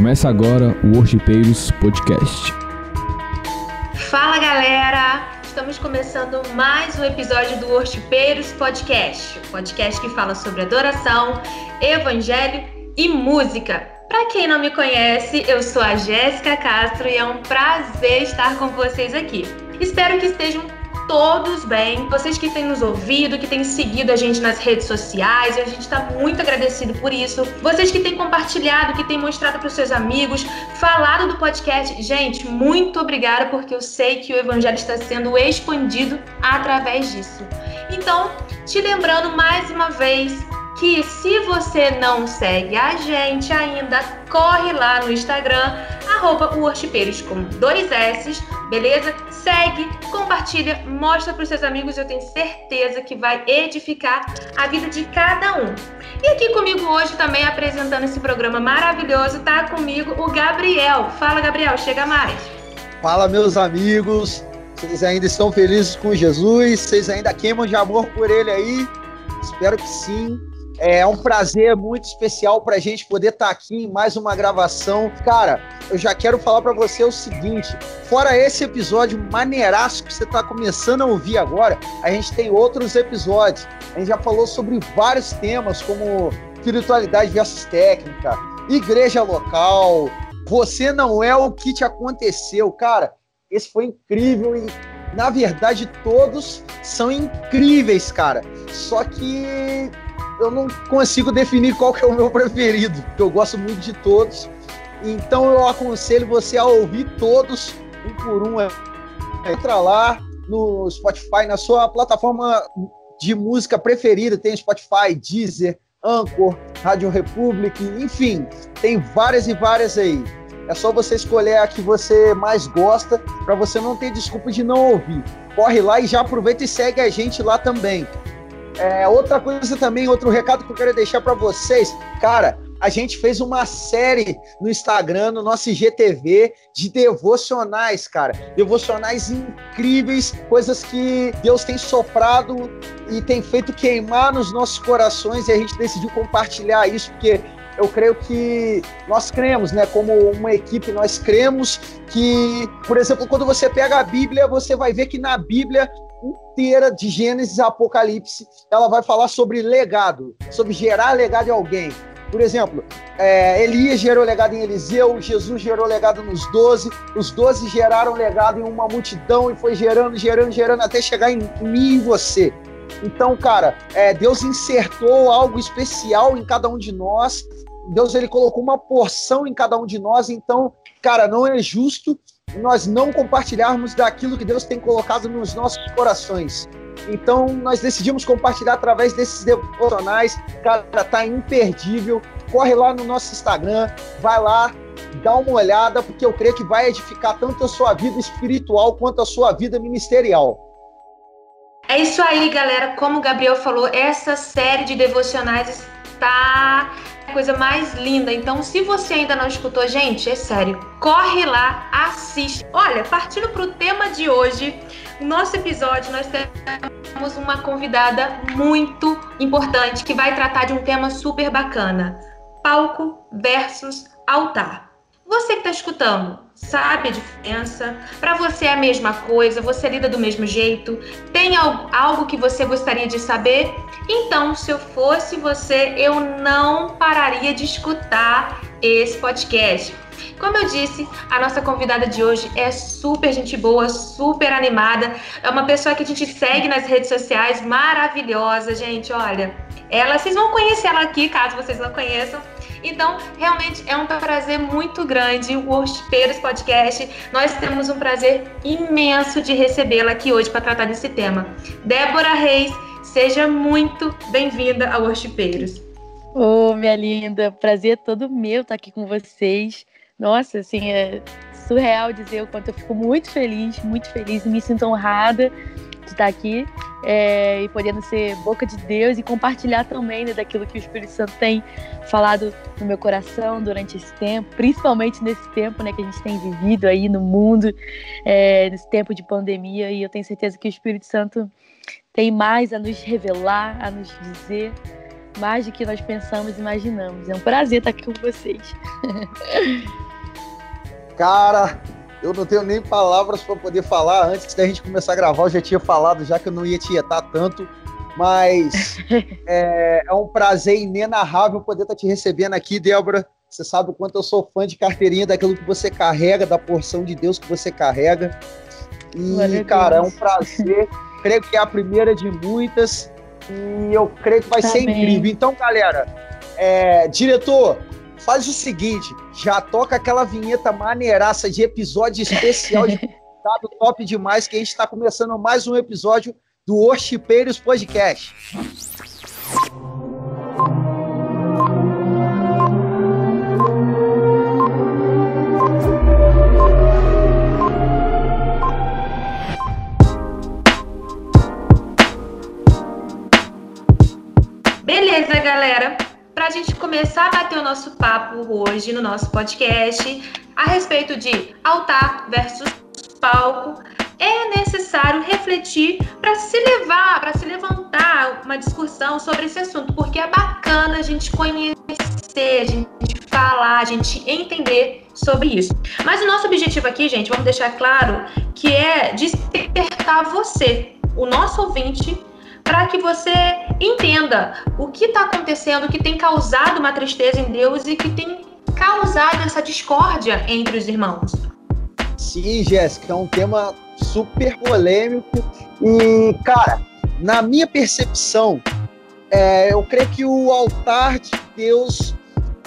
Começa agora o Worshipeiros Podcast. Fala galera! Estamos começando mais um episódio do Worshipeiros Podcast, o podcast que fala sobre adoração, evangelho e música. Para quem não me conhece, eu sou a Jéssica Castro e é um prazer estar com vocês aqui. Espero que estejam todos bem. Vocês que têm nos ouvido, que têm seguido a gente nas redes sociais, a gente está muito agradecido por isso. Vocês que têm compartilhado, que têm mostrado para os seus amigos, falado do podcast. Gente, muito obrigada, porque eu sei que o evangelho está sendo expandido através disso. Então, te lembrando mais uma vez que se você não segue a gente ainda, corre lá no Instagram, arroba com dois S, beleza? Segue, compartilha, mostra para os seus amigos, eu tenho certeza que vai edificar a vida de cada um. E aqui comigo hoje também apresentando esse programa maravilhoso, tá comigo o Gabriel. Fala, Gabriel, chega mais. Fala, meus amigos. Vocês ainda estão felizes com Jesus? Vocês ainda queimam de amor por ele aí? Espero que sim. É um prazer muito especial para a gente poder estar tá aqui em mais uma gravação. Cara, eu já quero falar para você o seguinte: fora esse episódio maneiraço que você está começando a ouvir agora, a gente tem outros episódios. A gente já falou sobre vários temas, como espiritualidade versus técnica, igreja local. Você não é o que te aconteceu, cara. Esse foi incrível e na verdade todos são incríveis, cara. Só que eu não consigo definir qual que é o meu preferido, porque eu gosto muito de todos. Então eu aconselho você a ouvir todos, um por um. Entra lá no Spotify, na sua plataforma de música preferida, tem Spotify, Deezer, Anchor, Rádio Republic, enfim, tem várias e várias aí. É só você escolher a que você mais gosta, para você não ter desculpa de não ouvir. Corre lá e já aproveita e segue a gente lá também. É, outra coisa também, outro recado que eu quero deixar para vocês, cara, a gente fez uma série no Instagram, no nosso IGTV, de devocionais, cara. Devocionais incríveis, coisas que Deus tem soprado e tem feito queimar nos nossos corações e a gente decidiu compartilhar isso, porque eu creio que nós cremos, né? Como uma equipe, nós cremos que, por exemplo, quando você pega a Bíblia, você vai ver que na Bíblia inteira de Gênesis a Apocalipse, ela vai falar sobre legado, sobre gerar legado em alguém. Por exemplo, é, Elias gerou legado em Eliseu, Jesus gerou legado nos doze, os doze geraram legado em uma multidão e foi gerando, gerando, gerando até chegar em mim e você. Então, cara, é, Deus insertou algo especial em cada um de nós. Deus ele colocou uma porção em cada um de nós. Então, cara, não é justo nós não compartilharmos daquilo que Deus tem colocado nos nossos corações. Então, nós decidimos compartilhar através desses devocionais. Cara, tá imperdível. Corre lá no nosso Instagram, vai lá, dá uma olhada, porque eu creio que vai edificar tanto a sua vida espiritual quanto a sua vida ministerial. É isso aí, galera. Como o Gabriel falou, essa série de devocionais está coisa mais linda. Então, se você ainda não escutou, gente, é sério, corre lá, assiste. Olha, partindo para o tema de hoje, no nosso episódio nós temos uma convidada muito importante que vai tratar de um tema super bacana: palco versus altar. Você que está escutando, sabe a diferença? Para você é a mesma coisa? Você lida do mesmo jeito? Tem algo que você gostaria de saber? Então, se eu fosse você, eu não pararia de escutar esse podcast. Como eu disse, a nossa convidada de hoje é super gente boa, super animada. É uma pessoa que a gente segue nas redes sociais, maravilhosa, gente. Olha, ela, vocês vão conhecer ela aqui, caso vocês não conheçam. Então, realmente é um prazer muito grande o Worshipeiros Podcast. Nós temos um prazer imenso de recebê-la aqui hoje para tratar desse tema. Débora Reis, seja muito bem-vinda ao Worshipeiros. Ô, oh, minha linda, prazer todo meu estar aqui com vocês. Nossa, assim, é surreal dizer o quanto eu fico muito feliz, muito feliz e me sinto honrada de estar aqui é, e podendo ser boca de Deus e compartilhar também né, daquilo que o Espírito Santo tem falado no meu coração durante esse tempo, principalmente nesse tempo né, que a gente tem vivido aí no mundo, é, nesse tempo de pandemia, e eu tenho certeza que o Espírito Santo tem mais a nos revelar, a nos dizer, mais do que nós pensamos e imaginamos. É um prazer estar aqui com vocês. Cara, eu não tenho nem palavras para poder falar. Antes da gente começar a gravar, eu já tinha falado já que eu não ia tietar tanto. Mas é, é, um prazer inenarrável poder estar te recebendo aqui, Débora. Você sabe o quanto eu sou fã de carteirinha daquilo que você carrega, da porção de Deus que você carrega. E, cara, é um prazer. creio que é a primeira de muitas. E eu creio que vai ser incrível. Então, galera, é, diretor, faz o seguinte: já toca aquela vinheta maneiraça de episódio especial de top demais, que a gente está começando mais um episódio do Worshipeiros Podcast. Começar a bater o nosso papo hoje no nosso podcast a respeito de altar versus palco, é necessário refletir para se levar, para se levantar uma discussão sobre esse assunto, porque é bacana a gente conhecer, a gente falar, a gente entender sobre isso. Mas o nosso objetivo aqui, gente, vamos deixar claro que é despertar você, o nosso ouvinte, para que você entenda o que está acontecendo, que tem causado uma tristeza em Deus e que tem causado essa discórdia entre os irmãos. Sim, Jéssica, é um tema super polêmico. E, cara, na minha percepção, é, eu creio que o altar de Deus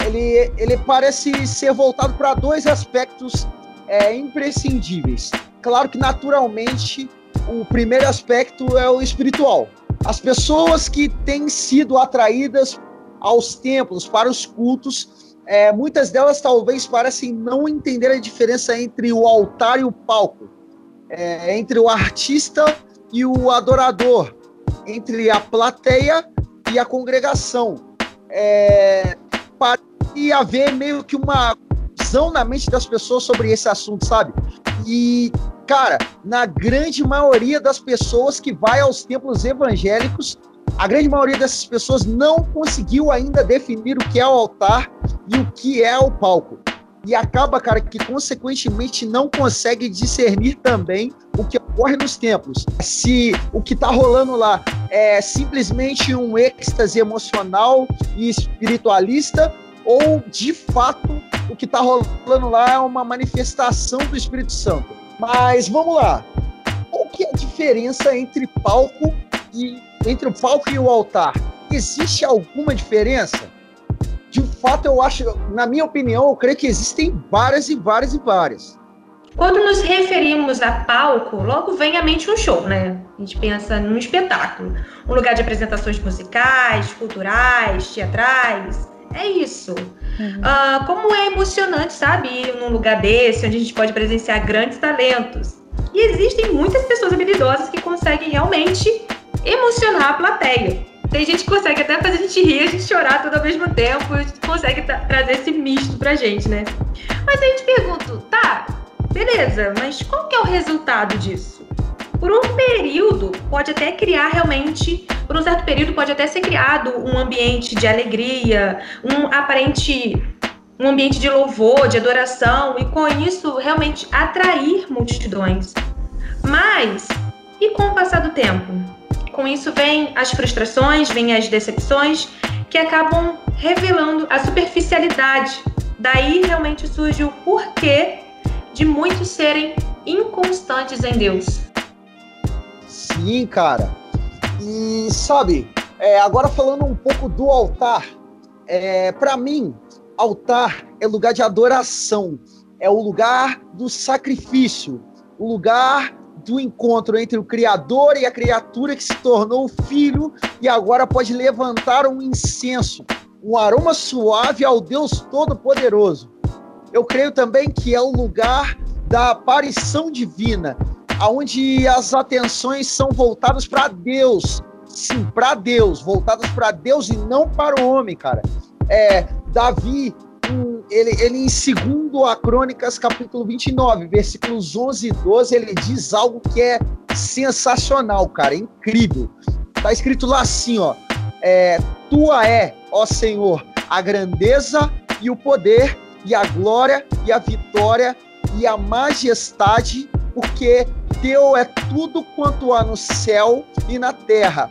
ele, ele parece ser voltado para dois aspectos é, imprescindíveis. Claro que, naturalmente, o primeiro aspecto é o espiritual. As pessoas que têm sido atraídas aos templos, para os cultos, é, muitas delas talvez parecem não entender a diferença entre o altar e o palco é, entre o artista e o adorador, entre a plateia e a congregação. É, para haver meio que uma visão na mente das pessoas sobre esse assunto, sabe? E, cara, na grande maioria das pessoas que vai aos templos evangélicos, a grande maioria dessas pessoas não conseguiu ainda definir o que é o altar e o que é o palco e acaba, cara, que consequentemente não consegue discernir também o que ocorre nos templos. Se o que está rolando lá é simplesmente um êxtase emocional e espiritualista, ou de fato o que está rolando lá é uma manifestação do Espírito Santo. Mas vamos lá. Qual que é a diferença entre palco e entre o palco e o altar? Existe alguma diferença? de fato, eu acho, na minha opinião, eu creio que existem várias e várias e várias. Quando nos referimos a palco, logo vem à mente um show, né? A gente pensa num espetáculo, um lugar de apresentações musicais, culturais, teatrais. É isso. Uhum. Uh, como é emocionante, sabe, ir num lugar desse, onde a gente pode presenciar grandes talentos. E existem muitas pessoas habilidosas que conseguem realmente emocionar a plateia. Tem gente que consegue até fazer a gente rir, a gente chorar tudo ao mesmo tempo, consegue trazer esse misto pra gente, né? Mas a gente pergunta, tá, beleza, mas qual que é o resultado disso? Por um período, pode até criar realmente, por um certo período, pode até ser criado um ambiente de alegria, um aparente um ambiente de louvor, de adoração, e com isso realmente atrair multidões. Mas, e com o passar do tempo? Com isso vem as frustrações, vem as decepções que acabam revelando a superficialidade. Daí realmente surge o porquê de muitos serem inconstantes em Deus. Cara. E sabe, é, agora falando um pouco do altar, é, para mim, altar é lugar de adoração, é o lugar do sacrifício, o lugar do encontro entre o Criador e a criatura que se tornou filho e agora pode levantar um incenso, um aroma suave ao Deus Todo-Poderoso. Eu creio também que é o lugar da aparição divina, onde as atenções são voltadas para Deus. Sim, para Deus, voltadas para Deus e não para o homem, cara. É, Davi ele, ele em segundo a Crônicas, capítulo 29, versículos 11 e 12, ele diz algo que é sensacional, cara, incrível. Tá escrito lá assim, ó, é, tua é, ó Senhor, a grandeza e o poder e a glória e a vitória e a majestade, porque teu é tudo quanto há no céu e na terra.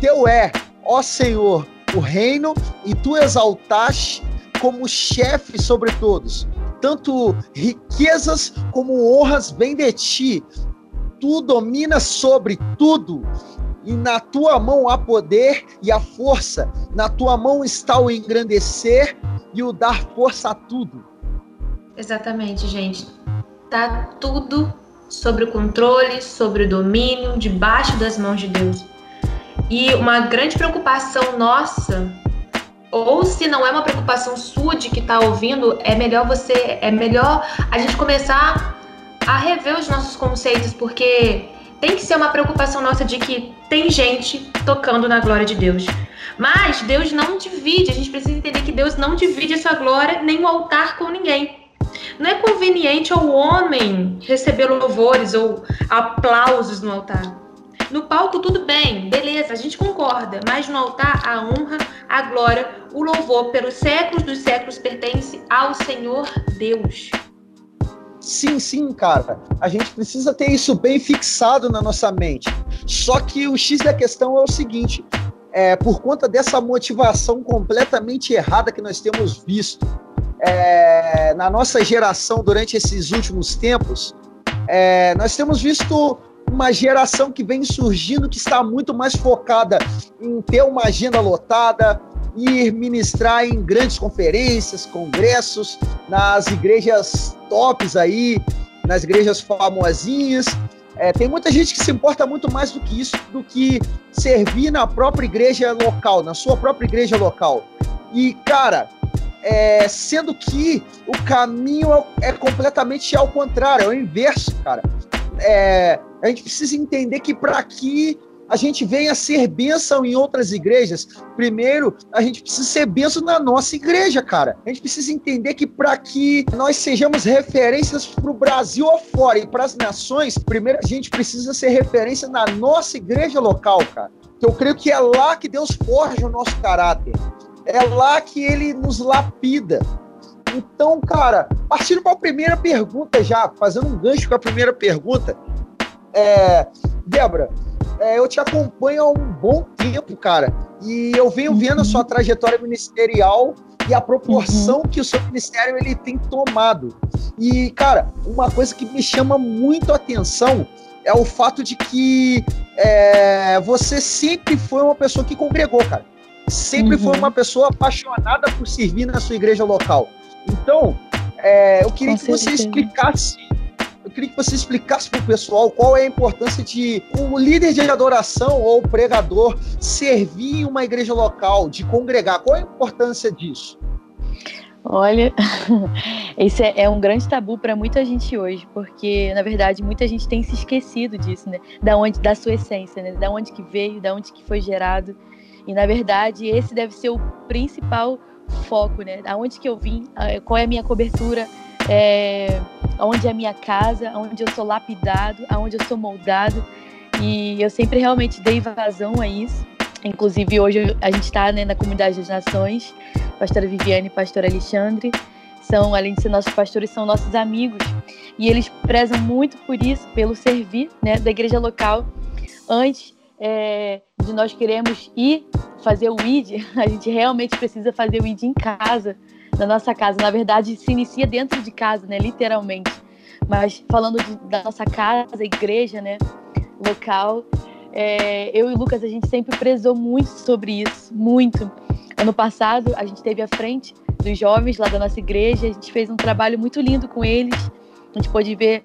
Teu é, ó Senhor, o reino e tu exaltaste como chefe sobre todos. Tanto riquezas como honras vêm de ti. Tu dominas sobre tudo e na tua mão há poder e a força, na tua mão está o engrandecer e o dar força a tudo. Exatamente, gente. Tá tudo sobre o controle, sobre o domínio, debaixo das mãos de Deus. E uma grande preocupação nossa, ou se não é uma preocupação sua de que está ouvindo, é melhor você, é melhor a gente começar a rever os nossos conceitos, porque tem que ser uma preocupação nossa de que tem gente tocando na glória de Deus. Mas Deus não divide, a gente precisa entender que Deus não divide a sua glória nem o altar com ninguém. Não é conveniente ao homem receber louvores ou aplausos no altar. No palco, tudo bem, beleza, a gente concorda, mas no altar, a honra, a glória, o louvor pelos séculos dos séculos pertence ao Senhor Deus. Sim, sim, cara. A gente precisa ter isso bem fixado na nossa mente. Só que o X da questão é o seguinte: é, por conta dessa motivação completamente errada que nós temos visto é, na nossa geração durante esses últimos tempos, é, nós temos visto uma geração que vem surgindo que está muito mais focada em ter uma agenda lotada, ir ministrar em grandes conferências, congressos, nas igrejas tops aí, nas igrejas famosinhas. É, tem muita gente que se importa muito mais do que isso, do que servir na própria igreja local, na sua própria igreja local. E, cara, é, sendo que o caminho é completamente ao contrário, é o inverso, cara. É, a gente precisa entender que para que a gente venha ser bênção em outras igrejas, primeiro a gente precisa ser bênção na nossa igreja, cara. A gente precisa entender que para que nós sejamos referências para o Brasil afora e para as nações, primeiro a gente precisa ser referência na nossa igreja local, cara. Eu creio que é lá que Deus forja o nosso caráter. É lá que ele nos lapida. Então, cara, partindo para a primeira pergunta já, fazendo um gancho com a primeira pergunta, é, Débora, é, eu te acompanho há um bom tempo, cara. E eu venho vendo a sua uhum. trajetória ministerial e a proporção uhum. que o seu ministério ele tem tomado. E, cara, uma coisa que me chama muito a atenção é o fato de que é, você sempre foi uma pessoa que congregou, cara. Sempre uhum. foi uma pessoa apaixonada por servir na sua igreja local. Então, é, eu queria Com que certeza. você explicasse eu queria que você explicasse para o pessoal qual é a importância de um líder de adoração ou pregador servir em uma igreja local, de congregar. Qual é a importância disso? Olha, esse é, é, um grande tabu para muita gente hoje, porque na verdade muita gente tem se esquecido disso, né? Da onde, da sua essência, né? Da onde que veio, da onde que foi gerado. E na verdade esse deve ser o principal foco, né? Da onde que eu vim, qual é a minha cobertura, é, onde é a minha casa, onde eu sou lapidado, aonde eu sou moldado. E eu sempre realmente dei vazão a isso. Inclusive, hoje a gente está né, na Comunidade das Nações, pastora Viviane e pastor Alexandre. São, além de ser nossos pastores, são nossos amigos. E eles prezam muito por isso, pelo servir né, da igreja local. Antes é, de nós queremos ir fazer o ID, a gente realmente precisa fazer o ID em casa, na nossa casa. Na verdade, se inicia dentro de casa, né? Literalmente. Mas falando de, da nossa casa, igreja, né? Local. É, eu e o Lucas, a gente sempre prezou muito sobre isso. Muito. Ano passado, a gente teve à frente dos jovens lá da nossa igreja. A gente fez um trabalho muito lindo com eles. A gente pôde ver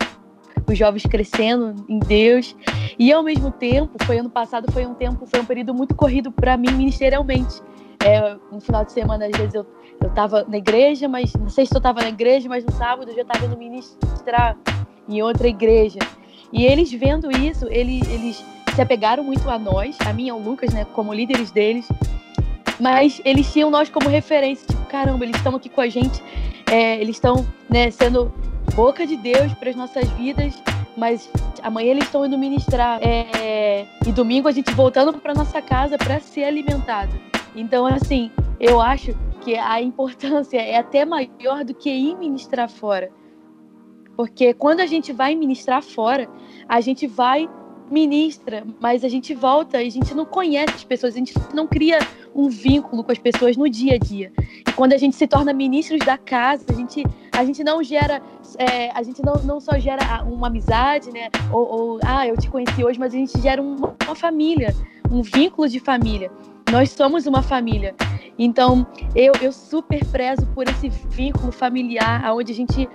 os jovens crescendo em Deus. E ao mesmo tempo, foi ano passado, foi um tempo, foi um período muito corrido para mim ministerialmente. É, no final de semana, às vezes eu eu estava na igreja, mas não sei se eu estava na igreja, mas no sábado eu já estava indo ministrar em outra igreja. E eles vendo isso, eles, eles se apegaram muito a nós, a mim e ao Lucas, né, como líderes deles. Mas eles tinham nós como referência, tipo, caramba, eles estão aqui com a gente, é, eles estão né, sendo boca de Deus para as nossas vidas, mas amanhã eles estão indo ministrar. É, e domingo a gente voltando para nossa casa para ser alimentado. Então, assim, eu acho que a importância é até maior do que ir ministrar fora. Porque quando a gente vai ministrar fora, a gente vai ministra, mas a gente volta e a gente não conhece as pessoas, a gente não cria um vínculo com as pessoas no dia a dia. E quando a gente se torna ministros da casa, a gente, a gente não gera, é, a gente não, não só gera uma amizade, né? Ou, ou, ah, eu te conheci hoje, mas a gente gera uma, uma família, um vínculo de família. Nós somos uma família. Então, eu, eu super prezo por esse vínculo familiar, onde a gente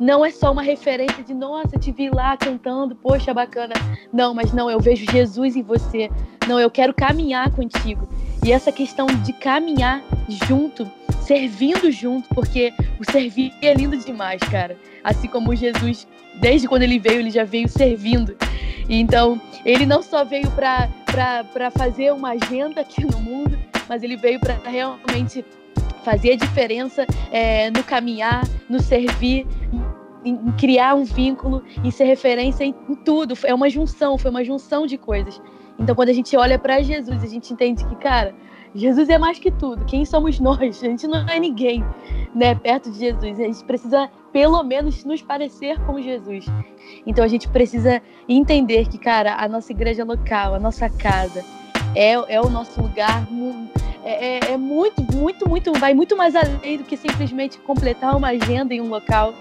não é só uma referência de nossa, te vi lá cantando, poxa, bacana. Não, mas não, eu vejo Jesus em você. Não, eu quero caminhar contigo. E essa questão de caminhar junto, servindo junto, porque o servir é lindo demais, cara. Assim como Jesus, desde quando ele veio, ele já veio servindo. Então, ele não só veio para fazer uma agenda aqui no mundo, mas ele veio para realmente fazer a diferença é, no caminhar, no servir, em, criar um vínculo, em ser referência em, tudo. É uma junção, foi uma junção de coisas. Então, quando a gente olha para Jesus, a gente entende que, cara, Jesus é mais que tudo. Quem somos nós? A gente não é ninguém, né, perto de Jesus. A gente precisa, pelo menos, nos parecer com Jesus. Então, a gente precisa entender que, cara, a nossa igreja local, a nossa casa, é, é o nosso lugar é, é, é, muito, muito, muito, vai muito mais além do que simplesmente completar uma agenda em um local,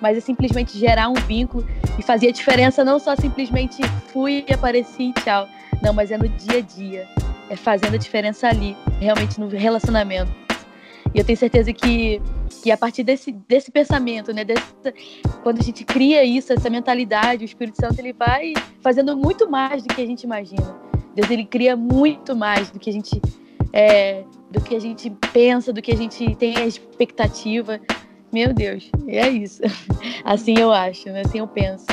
mas é simplesmente gerar um vínculo e fazer a diferença não só simplesmente fui apareci e tchau. Não, mas é no dia a dia. É fazendo a diferença ali, realmente no relacionamento. E eu tenho certeza que, que a partir desse, desse pensamento, né, quando a gente cria isso, essa mentalidade, o Espírito Santo ele vai fazendo muito mais do que a gente imagina. Deus ele cria muito mais do que a gente é, do que a gente pensa, do que a gente tem a expectativa. Meu Deus, é isso. Assim eu acho, né? assim eu penso.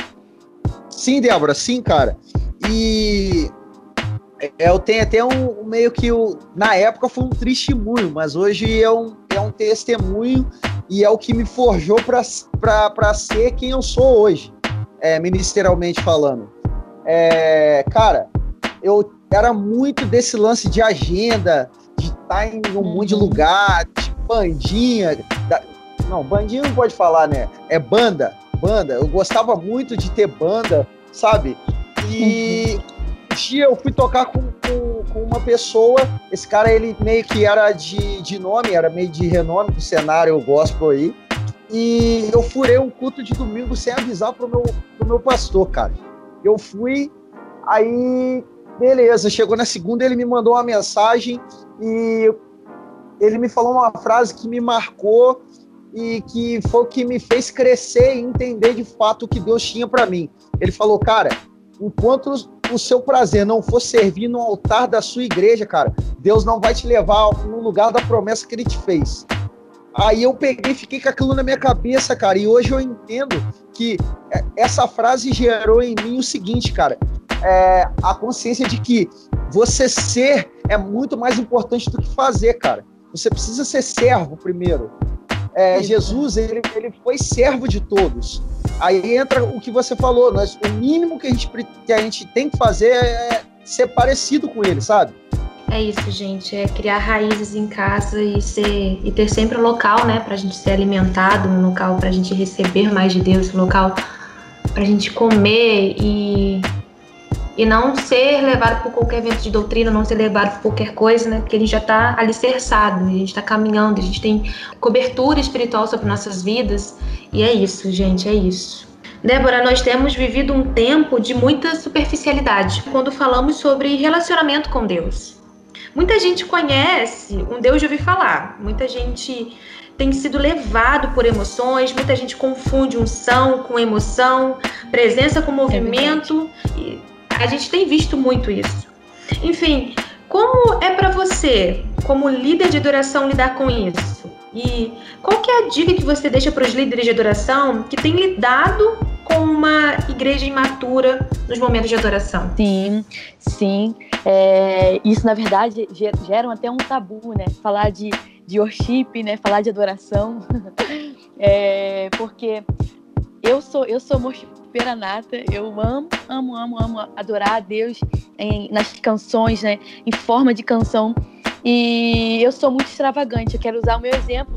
Sim, Débora, sim, cara. E eu tenho até um meio que o, na época foi um testemunho, mas hoje é um, é um testemunho e é o que me forjou para ser quem eu sou hoje, é, ministerialmente falando. É, cara, eu era muito desse lance de agenda, de estar tá em um monte de uhum. lugar, de bandinha. Da... Não, bandinha não pode falar, né? É banda, banda. Eu gostava muito de ter banda, sabe? E um dia eu fui tocar com, com, com, uma pessoa, esse cara, ele meio que era de, de nome, era meio de renome do cenário gospel aí. E eu furei um culto de domingo sem avisar pro meu, pro meu pastor, cara. Eu fui, aí Beleza, chegou na segunda, ele me mandou uma mensagem e ele me falou uma frase que me marcou e que foi o que me fez crescer e entender de fato o que Deus tinha para mim. Ele falou, cara, enquanto o seu prazer não for servir no altar da sua igreja, cara, Deus não vai te levar no lugar da promessa que ele te fez. Aí eu peguei e fiquei com aquilo na minha cabeça, cara, e hoje eu entendo que essa frase gerou em mim o seguinte, cara, é, a consciência de que você ser é muito mais importante do que fazer, cara. Você precisa ser servo primeiro. É, Jesus, ele, ele foi servo de todos. Aí entra o que você falou, nós, o mínimo que a, gente, que a gente tem que fazer é ser parecido com ele, sabe? É isso, gente. É criar raízes em casa e ser e ter sempre um local, né, para a gente ser alimentado, um local para a gente receber mais de Deus, um local para a gente comer e e não ser levado por qualquer vento de doutrina, não ser levado por qualquer coisa, né? Porque a gente já está alicerçado, a gente está caminhando, a gente tem cobertura espiritual sobre nossas vidas. E é isso, gente, é isso. Débora, nós temos vivido um tempo de muita superficialidade quando falamos sobre relacionamento com Deus. Muita gente conhece um Deus de ouvir falar, muita gente tem sido levado por emoções, muita gente confunde unção com emoção, presença com movimento. É a gente tem visto muito isso. Enfim, como é para você, como líder de adoração, lidar com isso? E qual que é a dica que você deixa para os líderes de adoração que têm lidado com uma igreja imatura nos momentos de adoração? Sim, sim. É, isso, na verdade, gera até um tabu, né? Falar de, de worship, né? Falar de adoração. é, porque eu sou, eu sou roqueira nata. Eu amo, amo, amo, amo adorar a Deus em, nas canções, né? Em forma de canção. E eu sou muito extravagante. Eu quero usar o meu exemplo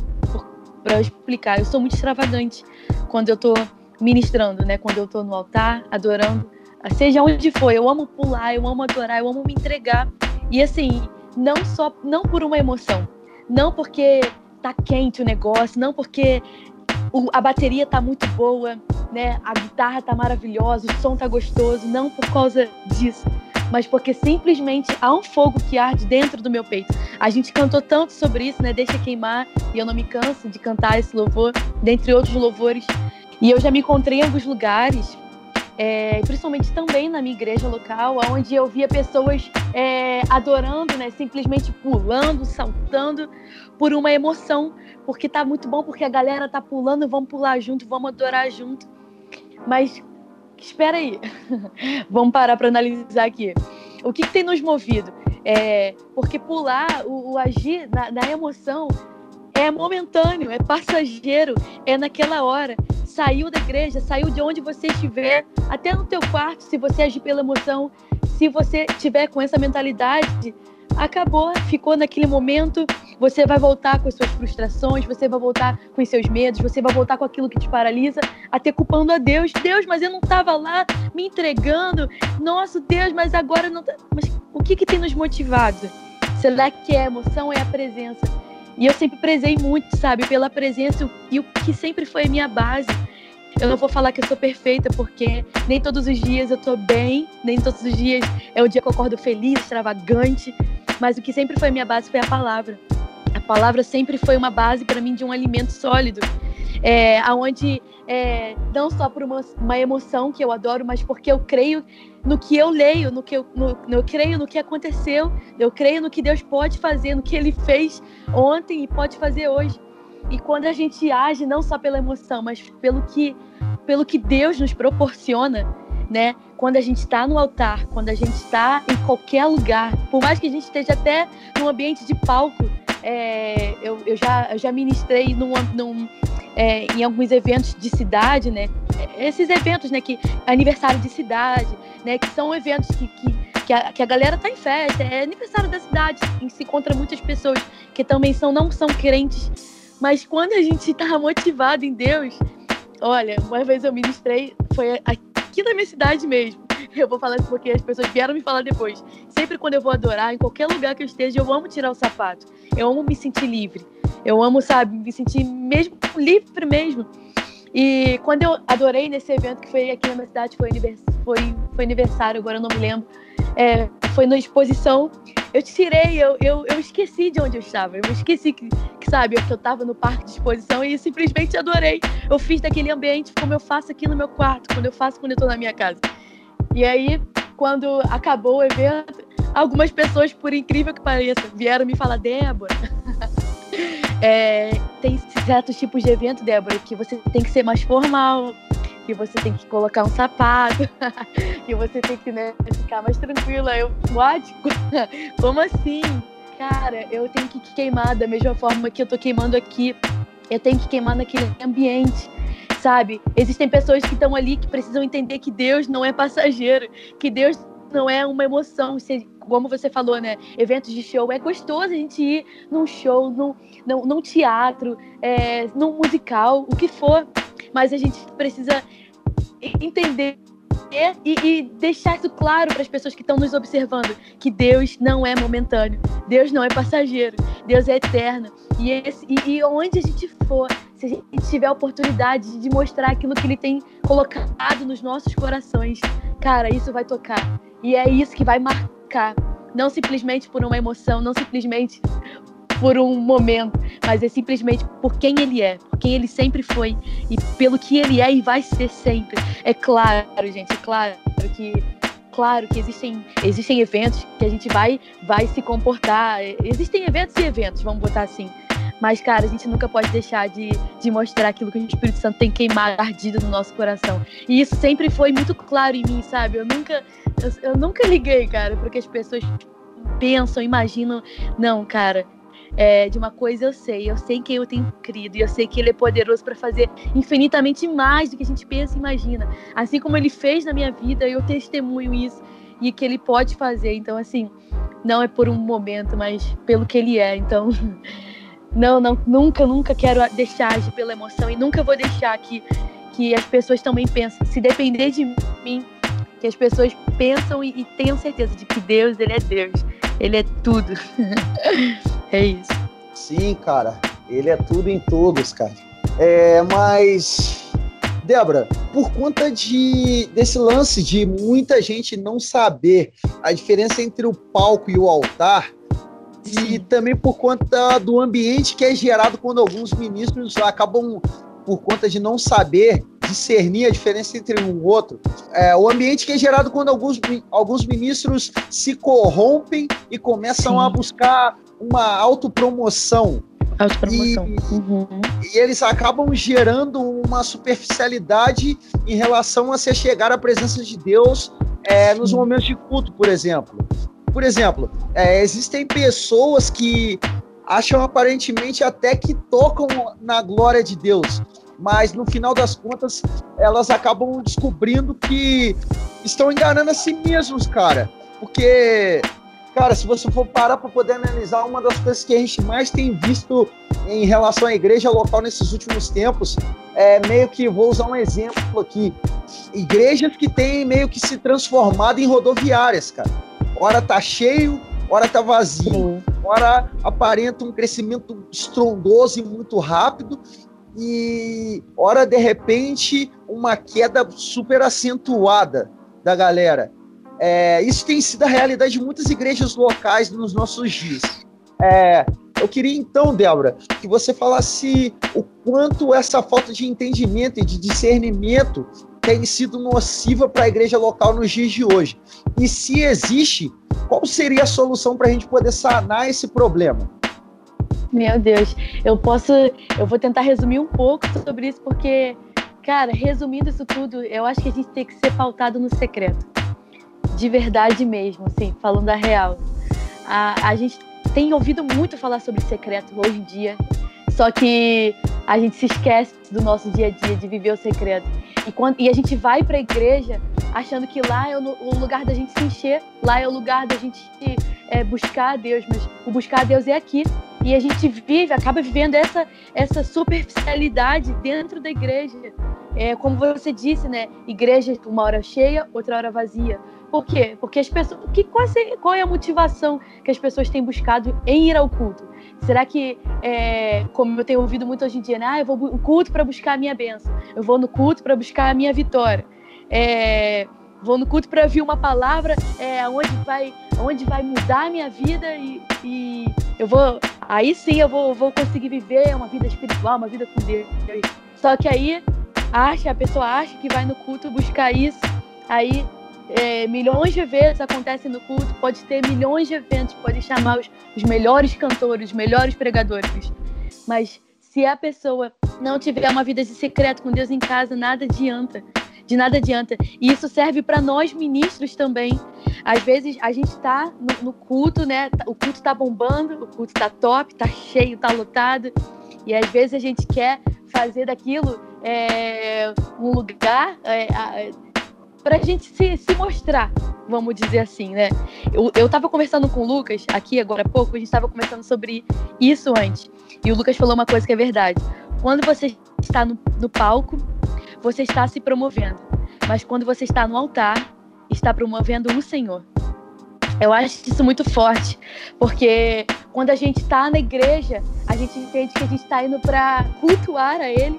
para explicar. Eu sou muito extravagante quando eu estou ministrando, né? Quando eu estou no altar, adorando, seja onde for. Eu amo pular, eu amo adorar, eu amo me entregar. E assim, não só não por uma emoção, não porque tá quente o negócio, não porque o, a bateria tá muito boa, né? A guitarra tá maravilhosa, o som tá gostoso, não por causa disso, mas porque simplesmente há um fogo que arde dentro do meu peito. A gente cantou tanto sobre isso, né? Deixa queimar, e eu não me canso de cantar esse louvor, dentre outros louvores. E eu já me encontrei em alguns lugares é, principalmente também na minha igreja local, onde eu via pessoas é, adorando, né, simplesmente pulando, saltando por uma emoção, porque tá muito bom, porque a galera tá pulando, vamos pular junto, vamos adorar junto. Mas espera aí, vamos parar para analisar aqui. O que, que, tem nos movido? É, porque pular, o, o agir na, na emoção é momentâneo, é passageiro, é naquela hora. Saiu da igreja, saiu de onde você estiver, até no teu quarto, se você agir pela emoção, se você tiver com essa mentalidade, acabou, ficou naquele momento, você vai voltar com as suas frustrações, você vai voltar com os seus medos, você vai voltar com aquilo que te paralisa, até culpando a Deus. Deus, mas eu não estava lá me entregando. Nossa, Deus, mas agora não tá... Mas o que que tem nos motivado? Será que é a emoção é a presença? E eu sempre prezei muito, sabe, pela presença e o que sempre foi a minha base. Eu não vou falar que eu sou perfeita, porque nem todos os dias eu tô bem, nem todos os dias é o dia que eu acordo feliz, extravagante, mas o que sempre foi a minha base foi a palavra. A palavra sempre foi uma base para mim de um alimento sólido, é, aonde é, não só por uma, uma, emoção que eu adoro, mas porque eu creio no que eu leio, no que eu, no, eu creio no que aconteceu, eu creio no que Deus pode fazer, no que Ele fez ontem e pode fazer hoje. E quando a gente age não só pela emoção, mas pelo que, pelo que Deus nos proporciona, né? Quando a gente está no altar, quando a gente está em qualquer lugar, por mais que a gente esteja até num ambiente de palco, é, eu, eu, já, eu já ministrei num, num, é, em alguns eventos de cidade, né? Esses eventos, né? Que aniversário de cidade, né? Que são eventos que, que, que, a, que a galera tá em festa, é aniversário da cidade, e se encontra muitas pessoas que também são não são crentes, mas quando a gente tá motivado em Deus, olha, uma vez eu ministrei, foi aqui na minha cidade mesmo. Eu vou falar isso porque as pessoas vieram me falar depois. Sempre quando eu vou adorar, em qualquer lugar que eu esteja, eu amo tirar o sapato. Eu amo me sentir livre. Eu amo, sabe, me sentir mesmo livre mesmo. E quando eu adorei nesse evento que foi aqui na minha cidade, foi, foi, foi aniversário, agora eu não me lembro. É, foi na exposição. Eu tirei, eu, eu, eu esqueci de onde eu estava. Eu esqueci que, que sabe, que eu estava no parque de exposição e simplesmente adorei. Eu fiz daquele ambiente como eu faço aqui no meu quarto, quando eu faço quando eu estou na minha casa. E aí, quando acabou o evento, algumas pessoas, por incrível que pareça, vieram me falar, Débora. é, tem certos tipos de evento, Débora, que você tem que ser mais formal, que você tem que colocar um sapato, que você tem que né, ficar mais tranquila. Eu, what? Como assim? Cara, eu tenho que queimar da mesma forma que eu tô queimando aqui. Eu tenho que queimar naquele ambiente sabe? Existem pessoas que estão ali que precisam entender que Deus não é passageiro, que Deus não é uma emoção, como você falou, né? Eventos de show, é gostoso a gente ir num show, num, num, num teatro, é, num musical, o que for, mas a gente precisa entender e, e, deixar isso claro para as pessoas que estão nos observando que Deus não é momentâneo, Deus não é passageiro, Deus é eterno. E, esse, e, e onde a gente for, se a gente tiver a oportunidade de mostrar aquilo que Ele tem colocado nos nossos corações, cara, isso vai tocar. E é isso que vai marcar. Não simplesmente por uma emoção, não simplesmente por um momento, mas é simplesmente por quem ele é, por quem ele sempre foi e pelo que ele é e vai ser sempre. É claro, gente, é claro que claro que existem, existem eventos que a gente vai vai se comportar. Existem eventos e eventos, vamos botar assim. Mas, cara, a gente nunca pode deixar de, de mostrar aquilo que o Espírito Santo tem queimado, ardido no nosso coração. E isso sempre foi muito claro em mim, sabe? Eu nunca, eu, eu nunca liguei, cara, porque as pessoas pensam, imaginam. Não, cara, é, de uma coisa eu sei, eu sei que eu tenho crido, e eu sei que Ele é poderoso para fazer infinitamente mais do que a gente pensa e imagina. Assim como Ele fez na minha vida, eu testemunho isso e que Ele pode fazer. Então, assim, não é por um momento, mas pelo que Ele é. Então, não, não, nunca, nunca quero deixar agir pela emoção e nunca vou deixar que, que as pessoas também pensem. Se depender de mim, que as pessoas pensam e, e tenham certeza de que Deus, Ele é Deus. Ele é tudo. é isso. Sim, cara. Ele é tudo em todos, cara. É, mas. Débora, por conta de, desse lance de muita gente não saber a diferença entre o palco e o altar. E também por conta do ambiente que é gerado quando alguns ministros acabam, por conta de não saber discernir a diferença entre um e outro. É, o ambiente que é gerado quando alguns, alguns ministros se corrompem e começam Sim. a buscar uma autopromoção. Autopromoção. E, uhum. e eles acabam gerando uma superficialidade em relação a se chegar à presença de Deus é, nos momentos de culto, por exemplo. Por exemplo, é, existem pessoas que acham aparentemente até que tocam na glória de Deus, mas no final das contas elas acabam descobrindo que estão enganando a si mesmos, cara. Porque, cara, se você for parar para poder analisar, uma das coisas que a gente mais tem visto em relação à igreja local nesses últimos tempos é meio que, vou usar um exemplo aqui, igrejas que têm meio que se transformado em rodoviárias, cara. Ora tá cheio, ora tá vazio, ora aparenta um crescimento estrondoso e muito rápido, e ora de repente uma queda super acentuada da galera. É, isso tem sido a realidade de muitas igrejas locais nos nossos dias. É, eu queria então, Débora, que você falasse o quanto essa falta de entendimento e de discernimento tem sido nociva para a igreja local nos dias de hoje. E se existe, qual seria a solução para a gente poder sanar esse problema? Meu Deus, eu posso, eu vou tentar resumir um pouco sobre isso, porque, cara, resumindo isso tudo, eu acho que a gente tem que ser pautado no secreto. De verdade mesmo, assim, falando a real. A, a gente tem ouvido muito falar sobre secreto hoje em dia, só que a gente se esquece do nosso dia a dia, de viver o secreto. E, quando, e a gente vai para a igreja achando que lá é o, o, lugar da gente se encher, lá é o lugar da gente é, buscar a Deus, mas o buscar a Deus é aqui. E a gente vive, acaba vivendo essa, essa superficialidade dentro da igreja. É, como você disse, né? Igreja uma hora cheia, outra hora vazia. Por quê? Porque as pessoas. Que, qual, é, qual é a motivação que as pessoas têm buscado em ir ao culto? Será que, é, como eu tenho ouvido muito hoje em dia, né? Ah, eu vou no culto para buscar a minha bênção, eu vou no culto para buscar a minha vitória. É, vou no culto para ouvir uma palavra é, onde, vai, onde vai mudar a minha vida e, e eu vou. Aí sim eu vou, vou conseguir viver uma vida espiritual, uma vida com Deus. Só que aí acha, a pessoa acha que vai no culto buscar isso, aí é, milhões de vezes acontecem no culto, pode ter milhões de eventos, pode chamar os, os melhores cantores, os melhores pregadores. Mas se a pessoa não tiver uma vida de secreto com Deus em casa, nada adianta de nada adianta. E isso serve para nós ministros também. Às vezes a gente está no, no, culto, né? O culto está bombando, o culto está top, está cheio, está lotado. E às vezes a gente quer fazer daquilo é, um lugar é, para a gente se, se mostrar, vamos dizer assim, né? Eu, eu tava conversando com o Lucas aqui agora há pouco, a gente estava conversando sobre isso antes. E o Lucas falou uma coisa que é verdade. Quando você está no, no palco, você está se promovendo. Mas quando você está no altar, está promovendo o Senhor. Eu acho isso muito forte, porque quando a gente está na igreja, a gente entende que a gente está indo para cultuar a Ele,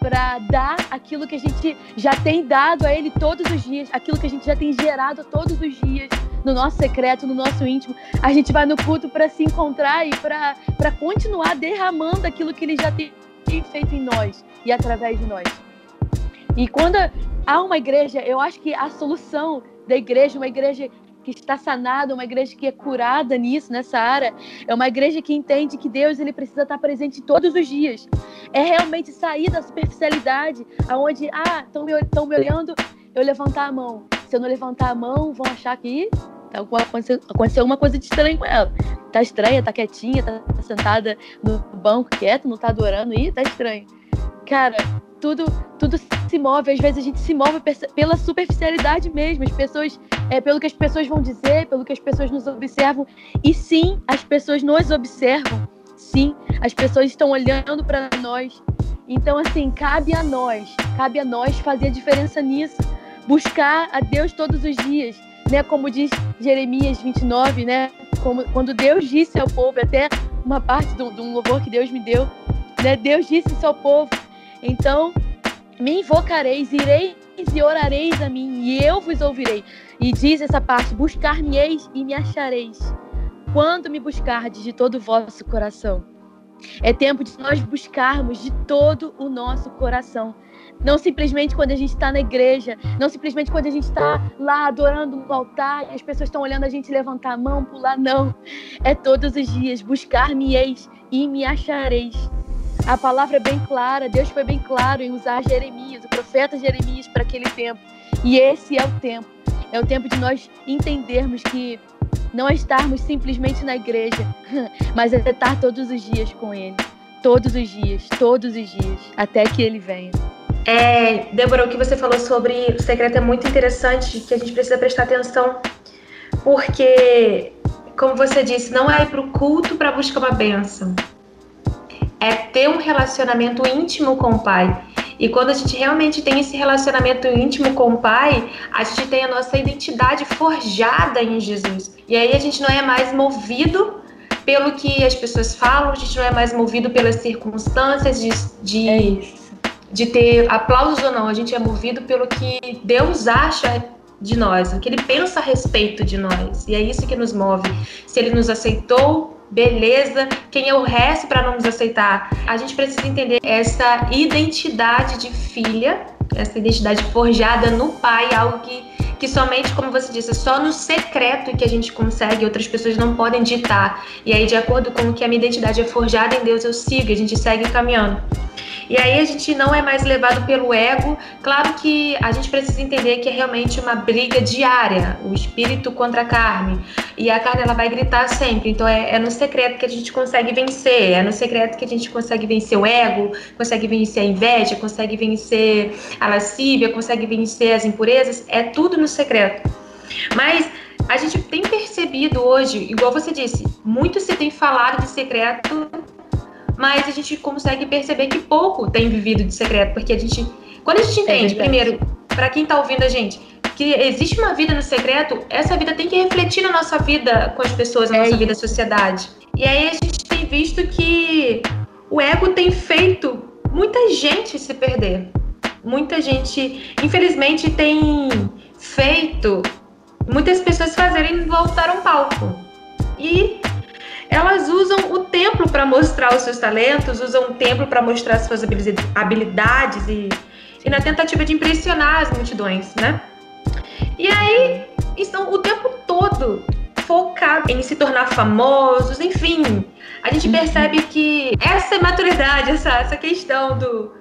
para dar aquilo que a gente já tem dado a Ele todos os dias, aquilo que a gente já tem gerado todos os dias no nosso secreto, no nosso íntimo. A gente vai no culto para se encontrar e para continuar derramando aquilo que Ele já tem feito em nós e através de nós. E quando há uma igreja, eu acho que a solução da igreja, uma igreja que está sanada, uma igreja que é curada nisso, nessa área, é uma igreja que entende que Deus ele precisa estar presente todos os dias. É realmente sair da superficialidade, aonde ah, estão me, me olhando, eu levantar a mão. Se eu não levantar a mão, vão achar que tá, aconteceu, aconteceu uma coisa de estranho com ela. tá estranha, tá quietinha, tá sentada no banco quieto, não tá adorando, ih, tá estranho. Cara, tudo, tudo se move. Às vezes a gente se move pela superficialidade mesmo. As pessoas, é pelo que as pessoas vão dizer, pelo que as pessoas nos observam. E sim, as pessoas nos observam. Sim, as pessoas estão olhando para nós. Então, assim, cabe a nós, cabe a nós fazer a diferença nisso. Buscar a Deus todos os dias, né? Como diz Jeremias 29, né? Como, quando Deus disse ao povo, até uma parte de um louvor que Deus me deu, né? Deus disse ao povo então, me invocareis, ireis e orareis a mim, e eu vos ouvirei. E diz essa parte: buscar-me-eis e me achareis, quando me buscardes de todo o vosso coração. É tempo de nós buscarmos de todo o nosso coração. Não simplesmente quando a gente está na igreja, não simplesmente quando a gente está lá adorando no altar e as pessoas estão olhando a gente levantar a mão, pular, não. É todos os dias, buscar-me-eis e me achareis a palavra é bem clara, Deus foi bem claro em usar Jeremias, o profeta Jeremias, para aquele tempo. E esse é o tempo. É o tempo de nós entendermos que não é estarmos simplesmente na igreja, mas é estar todos os dias com Ele. Todos os dias, todos os dias, até que Ele venha. É, Débora, o que você falou sobre o secreto é muito interessante, que a gente precisa prestar atenção, porque, como você disse, não é ir para o culto para buscar uma bênção, é ter um relacionamento íntimo com o Pai. E quando a gente realmente tem esse relacionamento íntimo com o Pai, a gente tem a nossa identidade forjada em Jesus. E aí a gente não é mais movido pelo que as pessoas falam, a gente não é mais movido pelas circunstâncias de, de, é de ter aplausos ou não, a gente é movido pelo que Deus acha de nós, o que Ele pensa a respeito de nós. E é isso que nos move. Se Ele nos aceitou beleza, quem é o resto para não nos aceitar? A gente precisa entender essa identidade de filha, essa identidade forjada no pai, algo que, que somente, como você disse, é só no secreto que a gente consegue, outras pessoas não podem ditar. E aí, de acordo com o que a minha identidade é forjada em Deus, eu sigo, a gente segue caminhando. E aí a gente não é mais levado pelo ego. Claro que a gente precisa entender que é realmente uma briga diária, o espírito contra a carne. E a carne ela vai gritar sempre. Então é, é no secreto que a gente consegue vencer. É no secreto que a gente consegue vencer o ego, consegue vencer a inveja, consegue vencer a lascívia, consegue vencer as impurezas. É tudo no secreto. Mas a gente tem percebido hoje, igual você disse, muito se tem falado de secreto mas a gente consegue perceber que pouco tem vivido de secreto, porque a gente, quando a gente é entende, é primeiro, para quem está ouvindo a gente, que existe uma vida no secreto, essa vida tem que refletir na nossa vida com as pessoas, na é nossa isso. vida sociedade. E aí a gente tem visto que o ego tem feito muita gente se perder. Muita gente, infelizmente, tem feito muitas pessoas fazerem voltar um palco. E elas usam o templo para mostrar os seus talentos, usam o templo para mostrar as suas habilidades e, e na tentativa de impressionar as multidões, né? E aí estão o tempo todo focados em se tornar famosos, enfim. A gente uhum. percebe que essa maturidade, essa, essa questão do,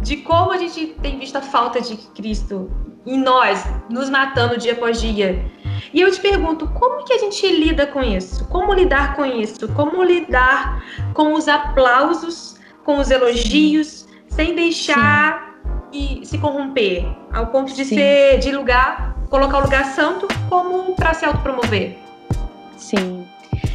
de como a gente tem visto a falta de Cristo em nós, nos matando dia após dia. E eu te pergunto, como que a gente lida com isso? Como lidar com isso? Como lidar com os aplausos, com os elogios, sem deixar e se corromper, ao ponto de Sim. ser de lugar, colocar o lugar santo como para se autopromover? Sim.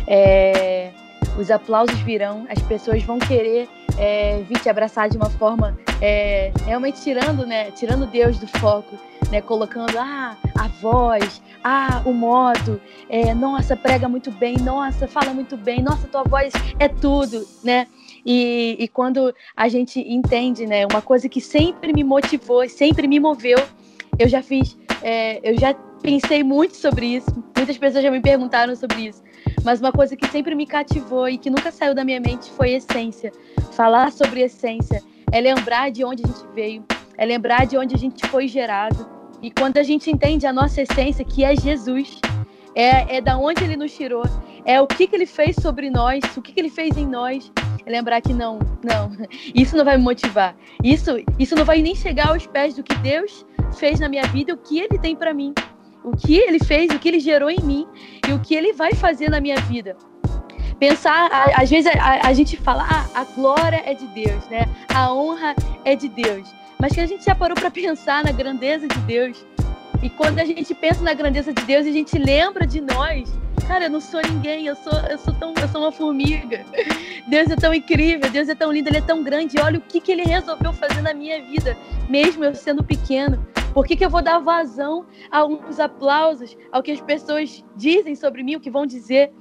É, os aplausos virão, as pessoas vão querer é, vir te abraçar de uma forma é, realmente tirando, né, tirando Deus do foco, né, colocando ah, a voz, ah, o modo, é, nossa, prega muito bem, nossa, fala muito bem, nossa, tua voz é tudo, né? E, e quando a gente entende, né, uma coisa que sempre me motivou, sempre me moveu, eu já fiz, é, eu já pensei muito sobre isso, muitas pessoas já me perguntaram sobre isso, mas uma coisa que sempre me cativou e que nunca saiu da minha mente foi essência. Falar sobre essência é lembrar de onde a gente veio, é lembrar de onde a gente foi gerado. E quando a gente entende a nossa essência, que é Jesus, é, é da onde ele nos tirou, é o que, que ele fez sobre nós, o que, que ele fez em nós, é lembrar que não, não, isso não vai me motivar. Isso, isso não vai nem chegar aos pés do que Deus fez na minha vida, o que ele tem para mim, o que ele fez, o que ele gerou em mim e o que ele vai fazer na minha vida. Pensar, às vezes a, a, gente fala, ah, a glória é de Deus, né? A honra é de Deus. Mas que a gente já parou para pensar na grandeza de Deus. E quando a gente pensa na grandeza de Deus, a gente lembra de nós. Cara, eu não sou ninguém, eu sou, eu sou, tão, eu sou uma formiga. Deus é tão incrível, Deus é tão lindo, Ele é tão grande. Olha o que, que Ele resolveu fazer na minha vida, mesmo eu sendo pequeno. Por que, que eu vou dar vazão a uns aplausos, ao que as pessoas dizem sobre mim, o que vão dizer?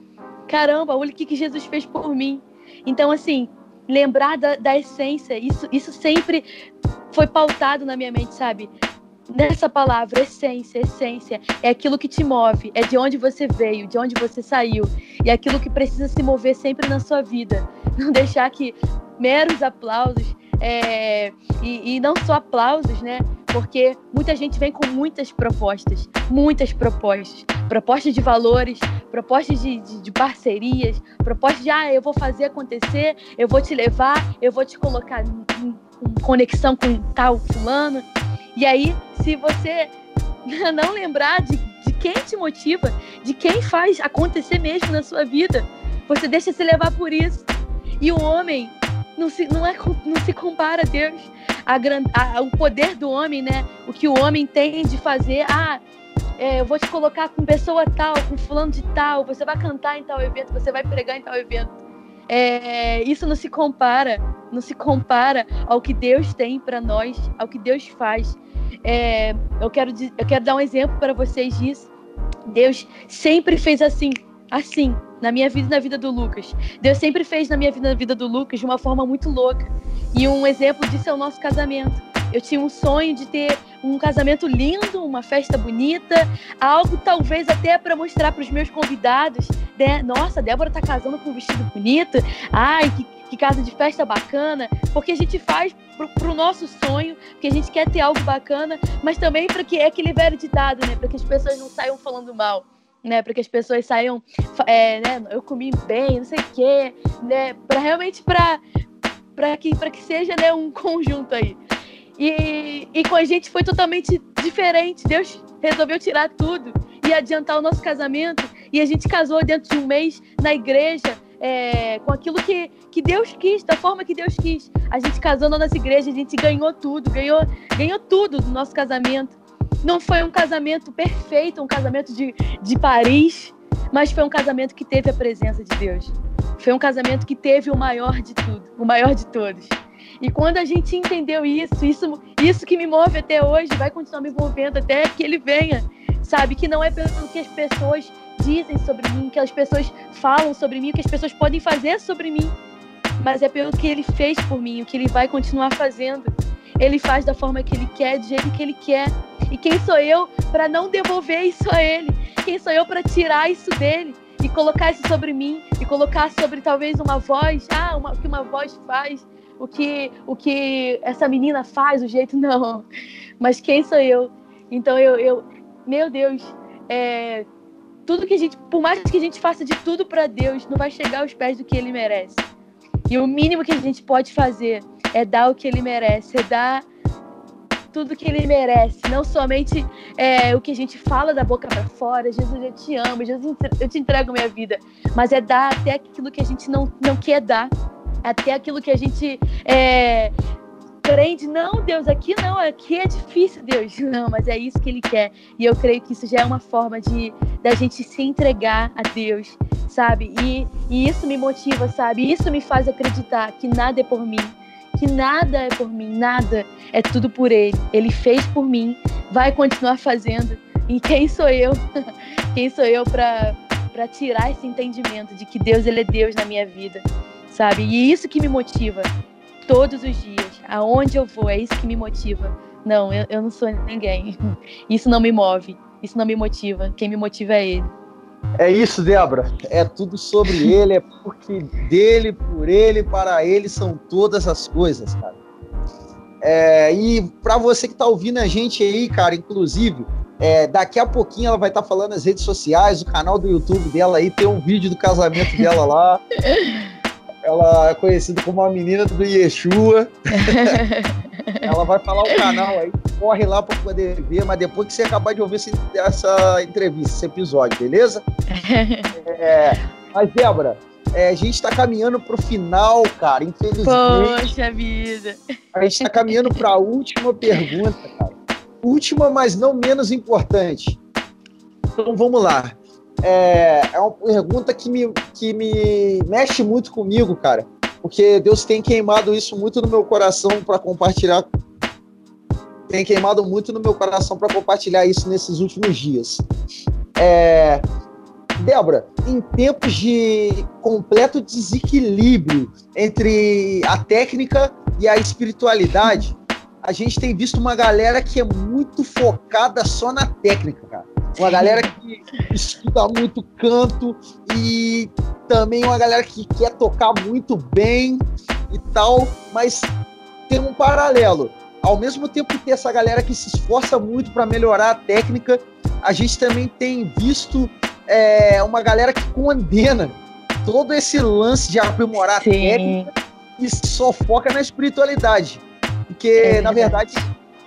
Caramba, olha o que, que Jesus fez por mim. Então, assim, lembrar da, da essência, isso, isso sempre foi pautado na minha mente, sabe? Nessa palavra, essência, essência, é aquilo que te move, é de onde você veio, de onde você saiu, e é aquilo que precisa se mover sempre na sua vida. Não deixar que meros aplausos, é, e, e não só aplausos, né? Porque muita gente vem com muitas propostas, muitas propostas, propostas de valores, propostas de, de, de, parcerias, propostas de ah, eu vou fazer acontecer, eu vou te levar, eu vou te colocar em, em, conexão com tal fulano. E aí, se você não lembrar de, de quem te motiva, de quem faz acontecer mesmo na sua vida, você deixa se levar por isso. E o homem não se, não é, não se compara a Deus. A, a, o poder do homem, né? O que o homem tem de fazer. Ah, é, eu vou te colocar com pessoa tal, com fulano de tal, você vai cantar em tal evento, você vai pregar em tal evento. É, isso não se compara, não se compara ao que Deus tem para nós, ao que Deus faz. É, eu, quero, eu quero dar um exemplo para vocês disso. Deus sempre fez assim, assim, na minha vida e na vida do Lucas. Deus sempre fez na minha vida e na vida do Lucas de uma forma muito louca. E um exemplo disso é o nosso casamento. Eu tinha um sonho de ter um casamento lindo, uma festa bonita, algo talvez até para mostrar para os meus convidados, né? Nossa, Débora tá casando com um vestido bonito. Ai, que, que casa de festa bacana, porque a gente faz pro, pro nosso sonho, porque a gente quer ter algo bacana, mas também para que é aquele velho ditado, né? Para que as pessoas não saiam falando mal. Né, para que as pessoas saiam, é, né, eu comi bem, não sei o quê, né, para realmente para para que para que seja né, um conjunto aí. E, e com a gente foi totalmente diferente. Deus resolveu tirar tudo e adiantar o nosso casamento. E a gente casou dentro de um mês na igreja, é, com aquilo que, que Deus quis, da forma que Deus quis. A gente casou na nossa igreja, a gente ganhou tudo, ganhou, ganhou tudo do nosso casamento. Não foi um casamento perfeito, um casamento de, de Paris, mas foi um casamento que teve a presença de Deus. Foi um casamento que teve o maior de tudo, o maior de todos. E quando a gente entendeu isso, isso, isso que me move até hoje, vai continuar me movendo até que ele venha, sabe? Que não é pelo que as pessoas dizem sobre mim, que as pessoas falam sobre mim, que as pessoas podem fazer sobre mim, mas é pelo que ele fez por mim, o que ele vai continuar fazendo. Ele faz da forma que ele quer, do jeito que ele quer. E quem sou eu para não devolver isso a ele? Quem sou eu para tirar isso dele? e colocar isso sobre mim e colocar sobre talvez uma voz, ah, uma, o que uma voz faz, o que o que essa menina faz, o jeito não. Mas quem sou eu? Então eu, eu meu Deus, é, tudo que a gente, por mais que a gente faça de tudo para Deus, não vai chegar aos pés do que Ele merece. E o mínimo que a gente pode fazer é dar o que Ele merece, é dar tudo que ele merece, não somente é, o que a gente fala da boca para fora, Jesus eu te amo, Jesus eu te entrego minha vida, mas é dar até aquilo que a gente não, não quer dar, até aquilo que a gente é, prende, não, Deus, aqui não, aqui é difícil, Deus, não, mas é isso que Ele quer, e eu creio que isso já é uma forma de da gente se entregar a Deus, sabe, e, e isso me motiva, sabe, isso me faz acreditar que nada é por mim, que nada é por mim, nada é tudo por Ele. Ele fez por mim, vai continuar fazendo. E quem sou eu? quem sou eu para para tirar esse entendimento de que Deus ele é Deus na minha vida, sabe? E isso que me motiva todos os dias. Aonde eu vou, é isso que me motiva. Não, eu, eu não sou ninguém. Isso não me move. Isso não me motiva. Quem me motiva é Ele. É isso, Débora. É tudo sobre ele, é porque dele, por ele, para ele são todas as coisas, cara. É, e para você que está ouvindo a gente aí, cara, inclusive, é, daqui a pouquinho ela vai estar tá falando nas redes sociais, o canal do YouTube dela aí, tem um vídeo do casamento dela lá. Ela é conhecida como a menina do Yeshua. ela vai falar o canal aí, corre lá para poder ver, mas depois que você acabar de ouvir essa entrevista, esse episódio, beleza? é, mas, Débora, É, a gente está caminhando para o final, cara. Infelizmente. Poxa vida. A gente está caminhando para a última pergunta, cara. Última, mas não menos importante. Então vamos lá. É, é uma pergunta que me, que me mexe muito comigo, cara. Porque Deus tem queimado isso muito no meu coração para compartilhar. Tem queimado muito no meu coração para compartilhar isso nesses últimos dias. É, Débora, em tempos de completo desequilíbrio entre a técnica e a espiritualidade, a gente tem visto uma galera que é muito focada só na técnica, cara. Uma galera que estuda muito canto e também uma galera que quer tocar muito bem e tal, mas tem um paralelo. Ao mesmo tempo que essa galera que se esforça muito para melhorar a técnica, a gente também tem visto é, uma galera que condena todo esse lance de aprimorar Sim. a técnica e só foca na espiritualidade. Porque, é na verdade,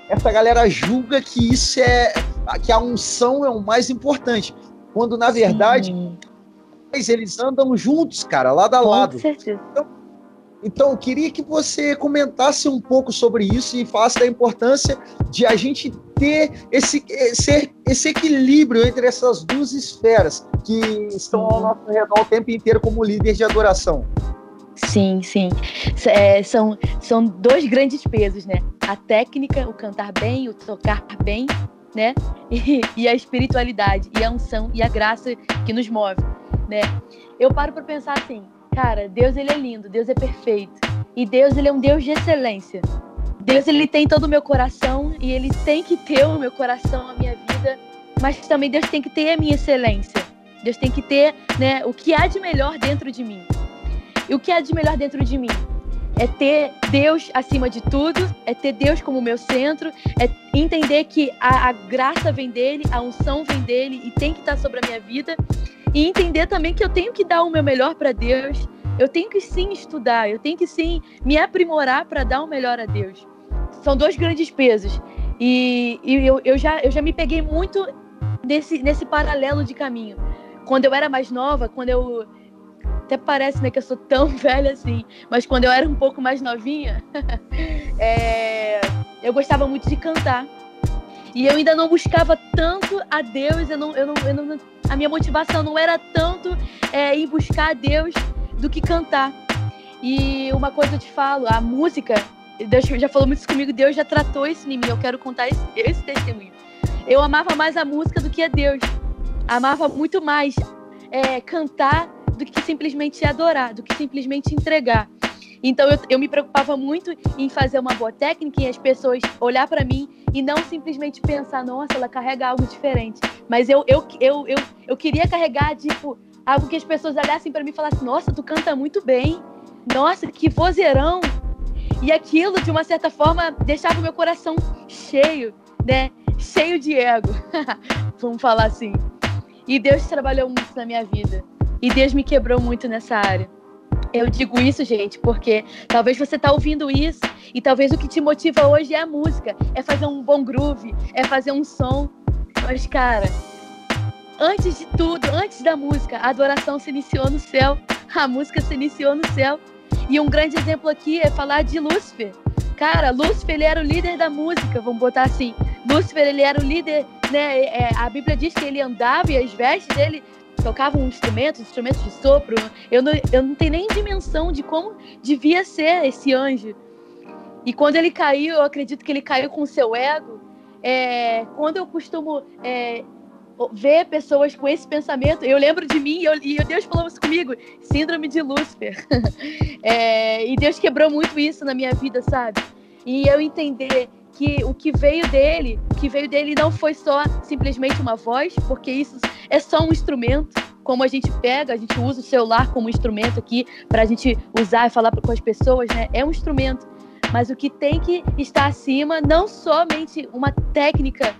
essa galera julga que isso é. que a unção é o mais importante. Quando, na verdade, Sim. eles andam juntos, cara, lado a lado. Com certeza. Então, então, eu queria que você comentasse um pouco sobre isso e falasse da importância de a gente ter esse, esse, esse equilíbrio entre essas duas esferas que estão ao nosso redor o tempo inteiro como líder de adoração. Sim, sim. É, são, são dois grandes pesos, né? A técnica, o cantar bem, o tocar bem, né? E, e a espiritualidade, e a unção, e a graça que nos move, né? Eu paro para pensar assim, Cara, Deus ele é lindo, Deus é perfeito. E Deus ele é um Deus de excelência. Deus ele tem todo o meu coração e ele tem que ter o meu coração, a minha vida, mas também Deus tem que ter a minha excelência. Deus tem que ter, né, o que há de melhor dentro de mim. E o que há de melhor dentro de mim? É ter Deus acima de tudo, é ter Deus como meu centro, é entender que a, a graça vem dele, a unção vem dele e tem que estar sobre a minha vida e entender também que eu tenho que dar o meu melhor para Deus. Eu tenho que sim estudar, eu tenho que sim me aprimorar para dar o melhor a Deus. São dois grandes pesos. E, e eu, eu, já, eu já me peguei muito nesse, nesse paralelo de caminho. Quando eu era mais nova, quando eu. Até parece né, que eu sou tão velha assim, mas quando eu era um pouco mais novinha, é, eu gostava muito de cantar. E eu ainda não buscava tanto a Deus, eu não, eu não, eu não, a minha motivação não era tanto é, ir buscar a Deus do que cantar. E uma coisa eu te falo, a música, Deus já falou muito isso comigo, Deus já tratou isso em mim, eu quero contar esse, esse testemunho. Eu amava mais a música do que a Deus. Amava muito mais é, cantar do que simplesmente adorar, do que simplesmente entregar. Então eu, eu me preocupava muito em fazer uma boa técnica e as pessoas olhar para mim e não simplesmente pensar, nossa, ela carrega algo diferente. Mas eu, eu, eu, eu, eu queria carregar, tipo, algo que as pessoas olhassem para mim e falassem, nossa, tu canta muito bem. Nossa, que vozeirão. E aquilo, de uma certa forma, deixava o meu coração cheio, né? Cheio de ego. Vamos falar assim. E Deus trabalhou muito na minha vida. E Deus me quebrou muito nessa área. Eu digo isso, gente, porque talvez você está ouvindo isso e talvez o que te motiva hoje é a música, é fazer um bom groove, é fazer um som. Mas, cara, antes de tudo, antes da música, a adoração se iniciou no céu, a música se iniciou no céu. E um grande exemplo aqui é falar de Lúcifer. Cara, Lúcifer ele era o líder da música, vamos botar assim. Lúcifer ele era o líder, né? É, a Bíblia diz que ele andava e as vestes dele tocavam instrumentos, instrumentos de sopro. Eu não, eu não tenho nem dimensão de como devia ser esse anjo. E quando ele caiu, eu acredito que ele caiu com o seu ego. É, quando eu costumo é, ver pessoas com esse pensamento, eu lembro de mim eu, e Deus falou isso comigo, síndrome de Lúcifer. é, e Deus quebrou muito isso na minha vida, sabe? E eu entender que o que veio dele, o que veio dele não foi só simplesmente uma voz, porque isso é só um instrumento. Como a gente pega, a gente usa o celular como instrumento aqui para a gente usar e falar com as pessoas, né? É um instrumento. Mas o que tem que estar acima, não somente uma técnica,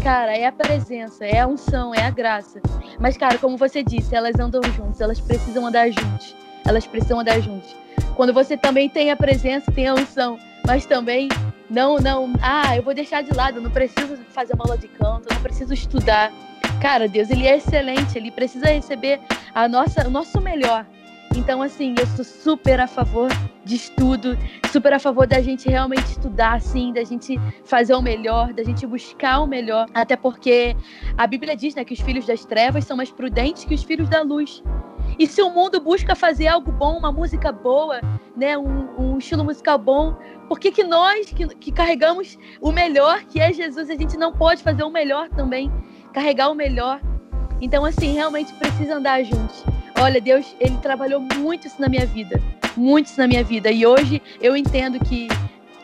cara, é a presença, é a unção, é a graça. Mas, cara, como você disse, elas andam juntas, elas precisam andar juntas. Elas precisam andar juntas. Quando você também tem a presença, tem a unção, mas também não, não, ah, eu vou deixar de lado, não preciso fazer uma aula de canto, não preciso estudar. Cara, Deus, ele é excelente, ele precisa receber a nossa, o nosso melhor. Então, assim, eu sou super a favor de estudo, super a favor da gente realmente estudar, assim, da gente fazer o melhor, da gente buscar o melhor. Até porque a Bíblia diz, né, que os filhos das trevas são mais prudentes que os filhos da luz. E se o mundo busca fazer algo bom, uma música boa, né, um, um estilo musical bom, por que, que nós, que, que carregamos o melhor, que é Jesus, a gente não pode fazer o melhor também? Carregar o melhor. Então, assim, realmente precisa andar juntos. Olha, Deus, ele trabalhou muito isso na minha vida. Muito isso na minha vida. E hoje eu entendo que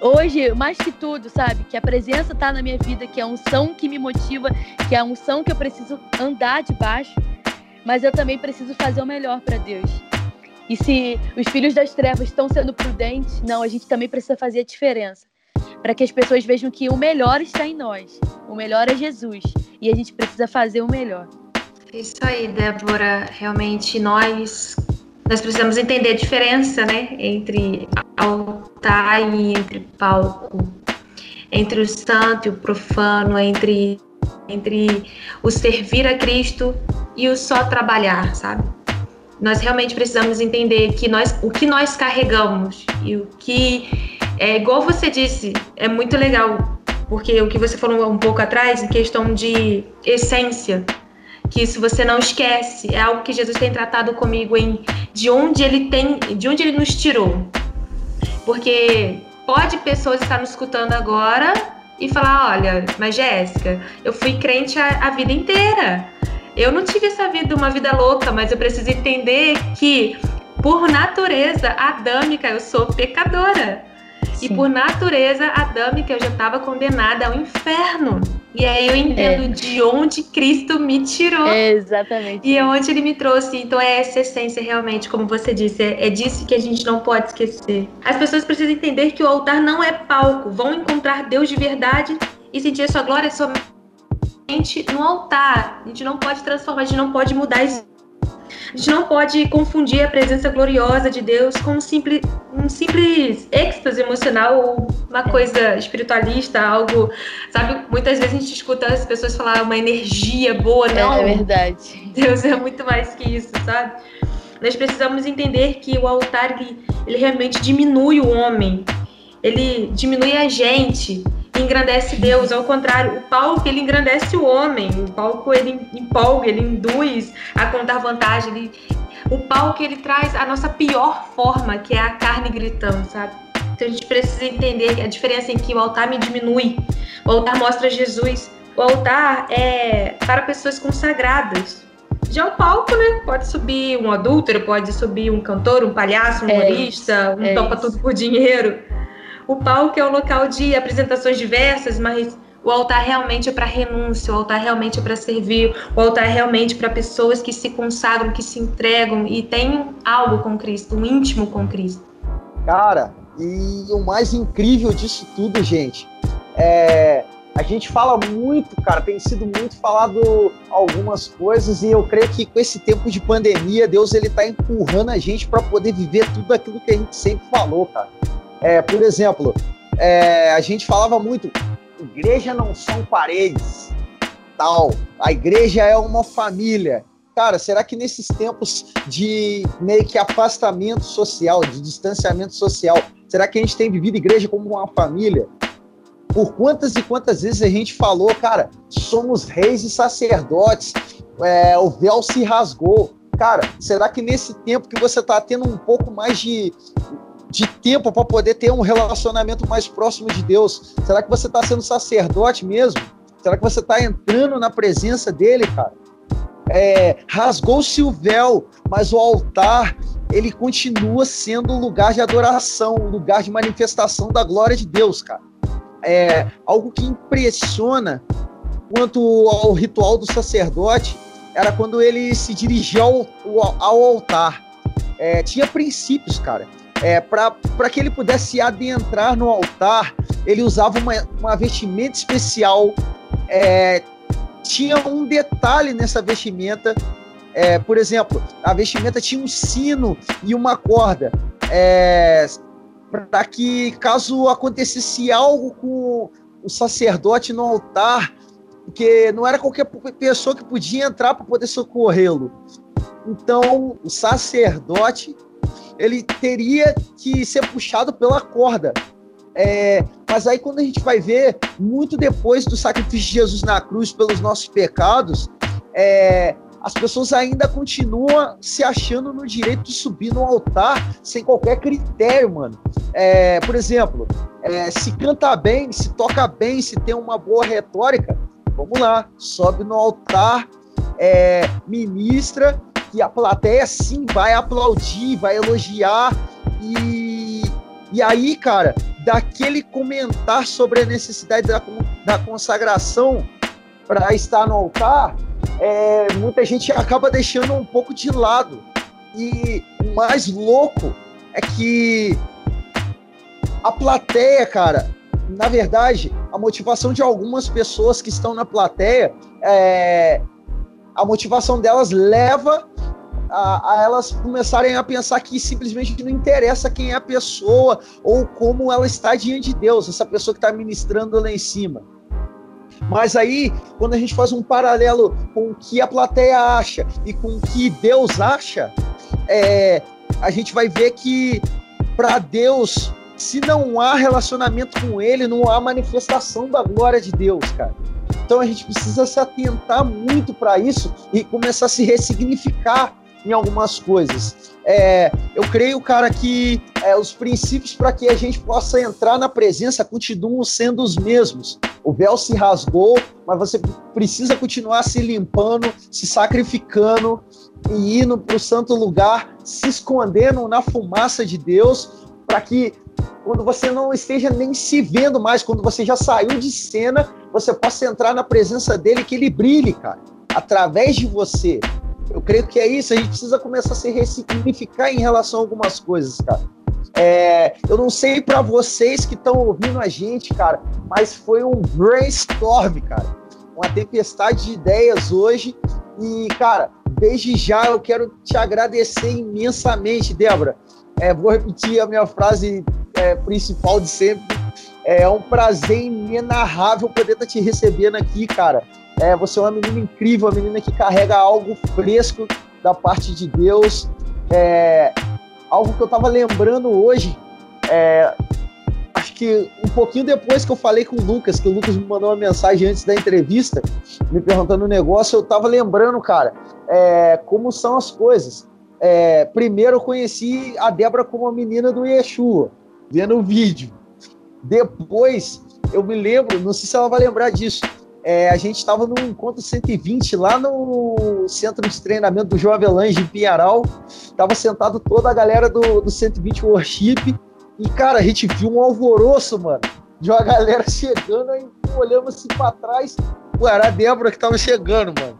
hoje, mais que tudo, sabe? Que a presença está na minha vida, que é a unção que me motiva, que é a unção que eu preciso andar debaixo mas eu também preciso fazer o melhor para Deus. E se os filhos das trevas estão sendo prudentes, não, a gente também precisa fazer a diferença. Para que as pessoas vejam que o melhor está em nós. O melhor é Jesus. E a gente precisa fazer o melhor. Isso aí, Débora. Realmente nós nós precisamos entender a diferença, né, entre altar e entre palco, entre o santo e o profano, entre entre o servir a Cristo e o só trabalhar, sabe? Nós realmente precisamos entender que nós, o que nós carregamos e o que é igual você disse, é muito legal, porque o que você falou um pouco atrás, em questão de essência, que isso você não esquece, é algo que Jesus tem tratado comigo em de onde ele tem, de onde ele nos tirou. Porque pode pessoas estar nos escutando agora e falar: olha, mas Jéssica, eu fui crente a, a vida inteira. Eu não tive essa vida, uma vida louca, mas eu preciso entender que, por natureza adâmica, eu sou pecadora. Sim. E por natureza adâmica, eu já estava condenada ao inferno. E aí eu entendo é. de onde Cristo me tirou. É exatamente. E onde ele me trouxe. Então é essa essência realmente, como você disse, é, é disso que a gente não pode esquecer. As pessoas precisam entender que o altar não é palco. Vão encontrar Deus de verdade e sentir a sua glória somente no altar. A gente não pode transformar, a gente não pode mudar isso a gente não pode confundir a presença gloriosa de Deus com um simples, um simples êxtase emocional ou uma coisa espiritualista, algo, sabe? Muitas vezes a gente escuta as pessoas falar uma energia boa, é não. É verdade. Deus é muito mais que isso, sabe? Nós precisamos entender que o altar ele, ele realmente diminui o homem, ele diminui a gente engrandece Deus, ao contrário, o palco ele engrandece o homem, o palco ele empolga, ele induz a contar vantagem, ele, o palco ele traz a nossa pior forma, que é a carne gritando, sabe? Então a gente precisa entender a diferença em que o altar me diminui, o altar mostra Jesus, o altar é para pessoas consagradas. Já o palco, né? Pode subir um adúltero, pode subir um cantor, um palhaço, um é humorista, um é topa isso. tudo por dinheiro. O palco é um local de apresentações diversas, mas o altar realmente é para renúncia, o altar realmente é para servir, o altar é realmente para pessoas que se consagram, que se entregam e têm algo com Cristo, um íntimo com Cristo. Cara, e o mais incrível disso tudo, gente, é a gente fala muito, cara, tem sido muito falado algumas coisas e eu creio que com esse tempo de pandemia, Deus ele tá empurrando a gente para poder viver tudo aquilo que a gente sempre falou, cara. É, por exemplo, é, a gente falava muito, igreja não são paredes, tal. A igreja é uma família. Cara, será que nesses tempos de meio que afastamento social, de distanciamento social, será que a gente tem vivido igreja como uma família? Por quantas e quantas vezes a gente falou, cara, somos reis e sacerdotes, é, o véu se rasgou. Cara, será que nesse tempo que você está tendo um pouco mais de de tempo para poder ter um relacionamento mais próximo de Deus? Será que você está sendo sacerdote mesmo? Será que você está entrando na presença dele, cara? É, Rasgou-se o véu, mas o altar ele continua sendo um lugar de adoração, um lugar de manifestação da glória de Deus, cara. É algo que impressiona quanto ao ritual do sacerdote era quando ele se dirigia ao, ao altar. É, tinha princípios, cara. É, para que ele pudesse adentrar no altar, ele usava uma, uma vestimenta especial. É, tinha um detalhe nessa vestimenta. É, por exemplo, a vestimenta tinha um sino e uma corda. É, para que, caso acontecesse algo com o sacerdote no altar, porque não era qualquer pessoa que podia entrar para poder socorrê-lo. Então, o sacerdote ele teria que ser puxado pela corda. É, mas aí, quando a gente vai ver, muito depois do sacrifício de Jesus na cruz pelos nossos pecados, é, as pessoas ainda continuam se achando no direito de subir no altar sem qualquer critério, mano. É, por exemplo, é, se canta bem, se toca bem, se tem uma boa retórica, vamos lá, sobe no altar, é, ministra, que a plateia sim vai aplaudir, vai elogiar e, e aí, cara, daquele comentar sobre a necessidade da, da consagração para estar no altar, é, muita gente acaba deixando um pouco de lado. E o mais louco é que a plateia, cara, na verdade, a motivação de algumas pessoas que estão na plateia, é, a motivação delas leva a, a, elas começarem a pensar que simplesmente não interessa quem é a pessoa ou como ela está diante de Deus, essa pessoa que está ministrando lá em cima. Mas aí, quando a gente faz um paralelo com o que a plateia acha e com o que Deus acha, é, a gente vai ver que para Deus, se não há relacionamento com Ele, não há manifestação da glória de Deus, cara. Então a gente precisa se atentar muito para isso e começar a se ressignificar em algumas coisas. É, eu creio, cara, que é, os princípios para que a gente possa entrar na presença continuam sendo os mesmos. O véu se rasgou, mas você precisa continuar se limpando, se sacrificando e indo para o santo lugar, se escondendo na fumaça de Deus, para que quando você não esteja nem se vendo mais, quando você já saiu de cena, você possa entrar na presença dele, que ele brilhe, cara, através de você. Eu creio que é isso, a gente precisa começar a se ressignificar em relação a algumas coisas, cara. É, eu não sei para vocês que estão ouvindo a gente, cara, mas foi um brainstorm, cara. Uma tempestade de ideias hoje. E, cara, desde já eu quero te agradecer imensamente, Débora. É, vou repetir a minha frase é, principal de sempre. É um prazer inenarrável poder estar tá te recebendo aqui, cara. É, você é uma menina incrível, uma menina que carrega algo fresco da parte de Deus. É, algo que eu estava lembrando hoje. É, acho que um pouquinho depois que eu falei com o Lucas, que o Lucas me mandou uma mensagem antes da entrevista, me perguntando o um negócio, eu estava lembrando, cara, é, como são as coisas. É, primeiro eu conheci a Débora como a menina do Yeshua, vendo o vídeo. Depois eu me lembro, não sei se ela vai lembrar disso, é, a gente estava no encontro 120 lá no centro de treinamento do João Avelange em Pinharal. Tava sentado toda a galera do, do 120 Worship. E, cara, a gente viu um alvoroço, mano, de uma galera chegando, aí olhamos assim trás. Pô, era a Débora que tava chegando, mano.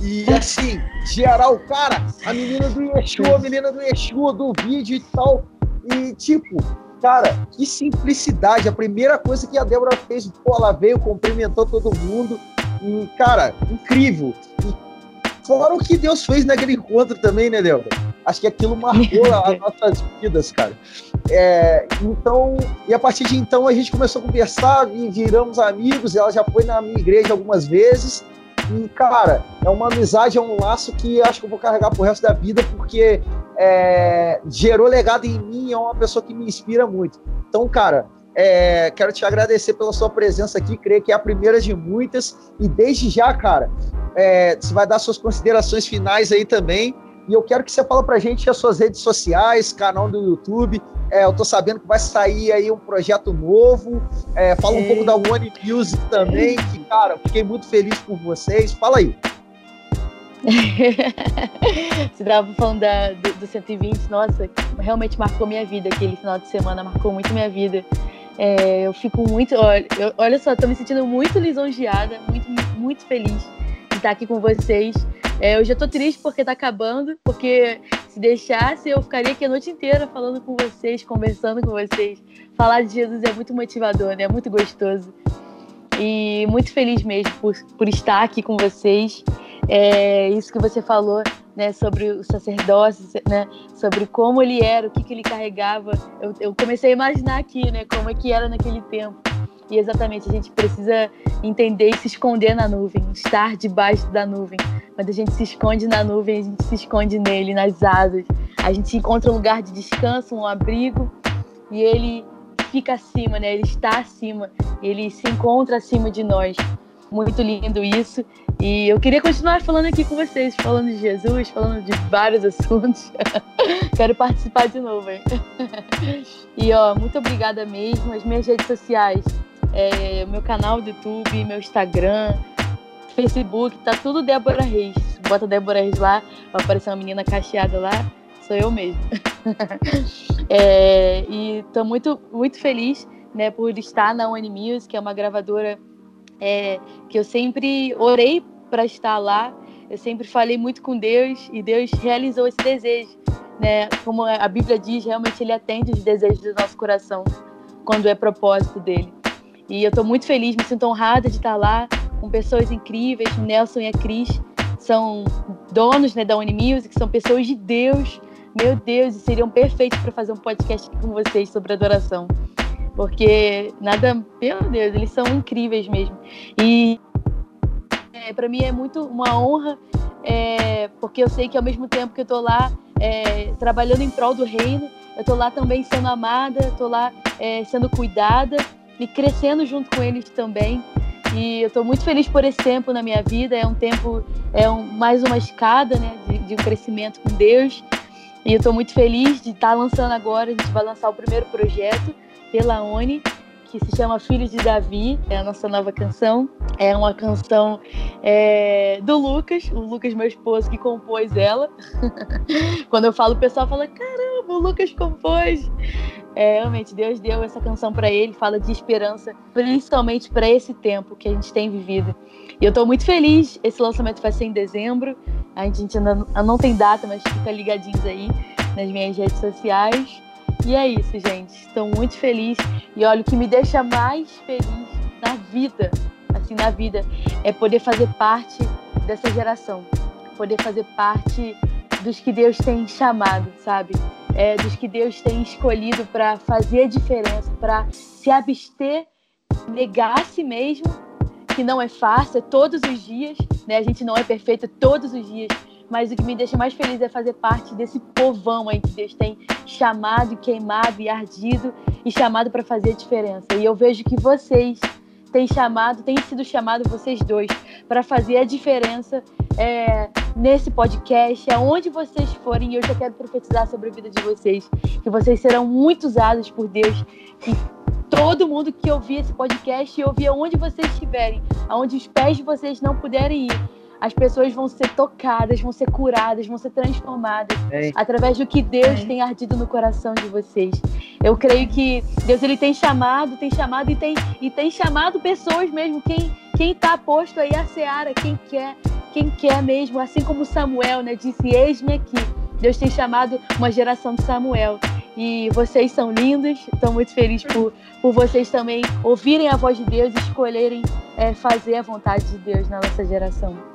E assim, geral, cara, a menina do Yeshua, a menina do Yeshua, do vídeo e tal. E, tipo, Cara, que simplicidade. A primeira coisa que a Débora fez, pô, ela veio, cumprimentou todo mundo. E, cara, incrível. E fora o que Deus fez naquele encontro também, né, Débora? Acho que aquilo marcou as nossas vidas, cara. É, então, e a partir de então a gente começou a conversar e viramos amigos. Ela já foi na minha igreja algumas vezes. E, cara, é uma amizade, é um laço que acho que eu vou carregar pro resto da vida, porque é, gerou legado em mim, é uma pessoa que me inspira muito. Então, cara, é, quero te agradecer pela sua presença aqui, creio que é a primeira de muitas. E desde já, cara, é, você vai dar suas considerações finais aí também. E eu quero que você fale pra gente as suas redes sociais, canal do YouTube, é, eu tô sabendo que vai sair aí um projeto novo. É, fala um pouco da One Music também, que, cara, fiquei muito feliz por vocês. Fala aí. Você estava falando da, do, do 120, nossa, realmente marcou minha vida. Aquele final de semana marcou muito minha vida. É, eu fico muito. Olha, eu, olha só, tô me sentindo muito lisonjeada, muito, muito feliz de estar aqui com vocês. É, eu já tô triste porque tá acabando, porque se deixasse eu ficaria aqui a noite inteira falando com vocês, conversando com vocês. Falar de Jesus é muito motivador, né? É muito gostoso. E muito feliz mesmo por, por estar aqui com vocês. É, isso que você falou né, sobre o sacerdócio, né, sobre como ele era, o que, que ele carregava. Eu, eu comecei a imaginar aqui, né, como é que era naquele tempo. E exatamente, a gente precisa entender e se esconder na nuvem, estar debaixo da nuvem. Quando a gente se esconde na nuvem, a gente se esconde nele, nas asas. A gente encontra um lugar de descanso, um abrigo, e ele fica acima, né? Ele está acima, ele se encontra acima de nós. Muito lindo isso. E eu queria continuar falando aqui com vocês, falando de Jesus, falando de vários assuntos. Quero participar de novo. Hein? e ó, muito obrigada mesmo. As minhas redes sociais, é, meu canal do YouTube, meu Instagram, Facebook, tá tudo Débora Reis. Bota Débora Reis lá, vai aparecer uma menina cacheada lá, sou eu mesmo. é, e tô muito, muito feliz né, por estar na One Music, que é uma gravadora é, que eu sempre orei para estar lá, eu sempre falei muito com Deus e Deus realizou esse desejo. Né? Como a Bíblia diz, realmente Ele atende os desejos do nosso coração quando é propósito dele. E eu estou muito feliz, me sinto honrada de estar lá com pessoas incríveis. Nelson e a Cris são donos né, da Unimusic, são pessoas de Deus. Meu Deus, e seriam perfeitos para fazer um podcast com vocês sobre adoração porque nada, meu Deus, eles são incríveis mesmo. E é, para mim é muito uma honra, é, porque eu sei que ao mesmo tempo que eu estou lá é, trabalhando em prol do reino, eu estou lá também sendo amada, estou lá é, sendo cuidada e crescendo junto com eles também. E eu estou muito feliz por esse tempo na minha vida. É um tempo, é um, mais uma escada né, de, de crescimento com Deus. E eu estou muito feliz de estar tá lançando agora. A gente vai lançar o primeiro projeto pela ONI, que se chama Filhos de Davi, é a nossa nova canção. É uma canção é, do Lucas, o Lucas, meu esposo, que compôs ela. Quando eu falo, o pessoal fala: caramba, o Lucas compôs. É, realmente, Deus deu essa canção para ele, fala de esperança, principalmente para esse tempo que a gente tem vivido. E eu estou muito feliz. Esse lançamento vai ser em dezembro. A gente ainda não tem data, mas fica ligadinhos aí nas minhas redes sociais. E é isso, gente. Estou muito feliz. E olha, o que me deixa mais feliz na vida, assim, na vida, é poder fazer parte dessa geração. Poder fazer parte dos que Deus tem chamado, sabe? É, dos que Deus tem escolhido para fazer a diferença, para se abster, negar a si mesmo, que não é fácil, é todos os dias, né? A gente não é perfeito todos os dias, mas o que me deixa mais feliz é fazer parte desse povão aí que Deus tem chamado, queimado e ardido e chamado para fazer a diferença. E eu vejo que vocês têm chamado, têm sido chamados, vocês dois, para fazer a diferença é, nesse podcast, aonde vocês forem. E eu já quero profetizar sobre a vida de vocês, que vocês serão muito usados por Deus, que todo mundo que ouvir esse podcast e ouvir aonde vocês estiverem, aonde os pés de vocês não puderem ir, as pessoas vão ser tocadas, vão ser curadas, vão ser transformadas é. através do que Deus é. tem ardido no coração de vocês. Eu creio que Deus ele tem chamado, tem chamado e tem, e tem chamado pessoas mesmo, quem quem está posto aí a seara, quem quer, quem quer mesmo, assim como Samuel, né, disse: "Eis-me aqui". Deus tem chamado uma geração de Samuel. E vocês são lindos, estou muito feliz por, por vocês também ouvirem a voz de Deus e escolherem é, fazer a vontade de Deus na nossa geração.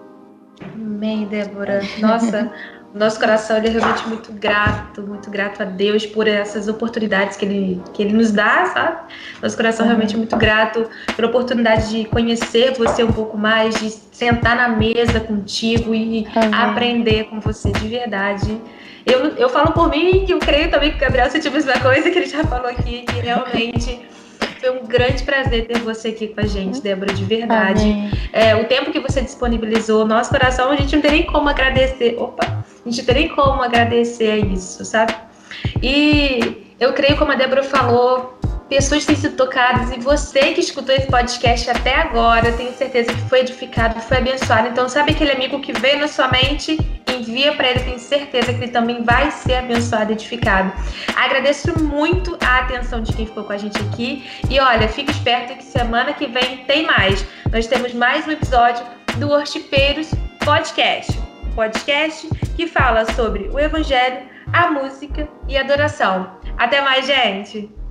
Amém, Débora. Nossa, nosso coração ele é realmente muito grato, muito grato a Deus por essas oportunidades que Ele, que ele nos dá, sabe? Nosso coração realmente é muito grato pela oportunidade de conhecer você um pouco mais, de sentar na mesa contigo e Amém. aprender com você de verdade. Eu, eu falo por mim que eu creio também que o Gabriel sentiu a mesma coisa que ele já falou aqui, que realmente foi um grande prazer ter você aqui com a gente, Débora, de verdade. É, o tempo que você disponibilizou, nosso coração, a gente não tem nem como agradecer. Opa! A gente não tem nem como agradecer a isso, sabe? E eu creio, como a Débora falou, pessoas têm sido tocadas e você que escutou esse podcast até agora, tenho certeza que foi edificado, foi abençoado. Então, sabe aquele amigo que veio na sua mente? Envia para ele, tenho certeza que ele também vai ser abençoado edificado. Agradeço muito a atenção de quem ficou com a gente aqui. E olha, fique esperto que semana que vem tem mais. Nós temos mais um episódio do Worshipeiros Podcast. Podcast que fala sobre o Evangelho, a música e a adoração. Até mais, gente!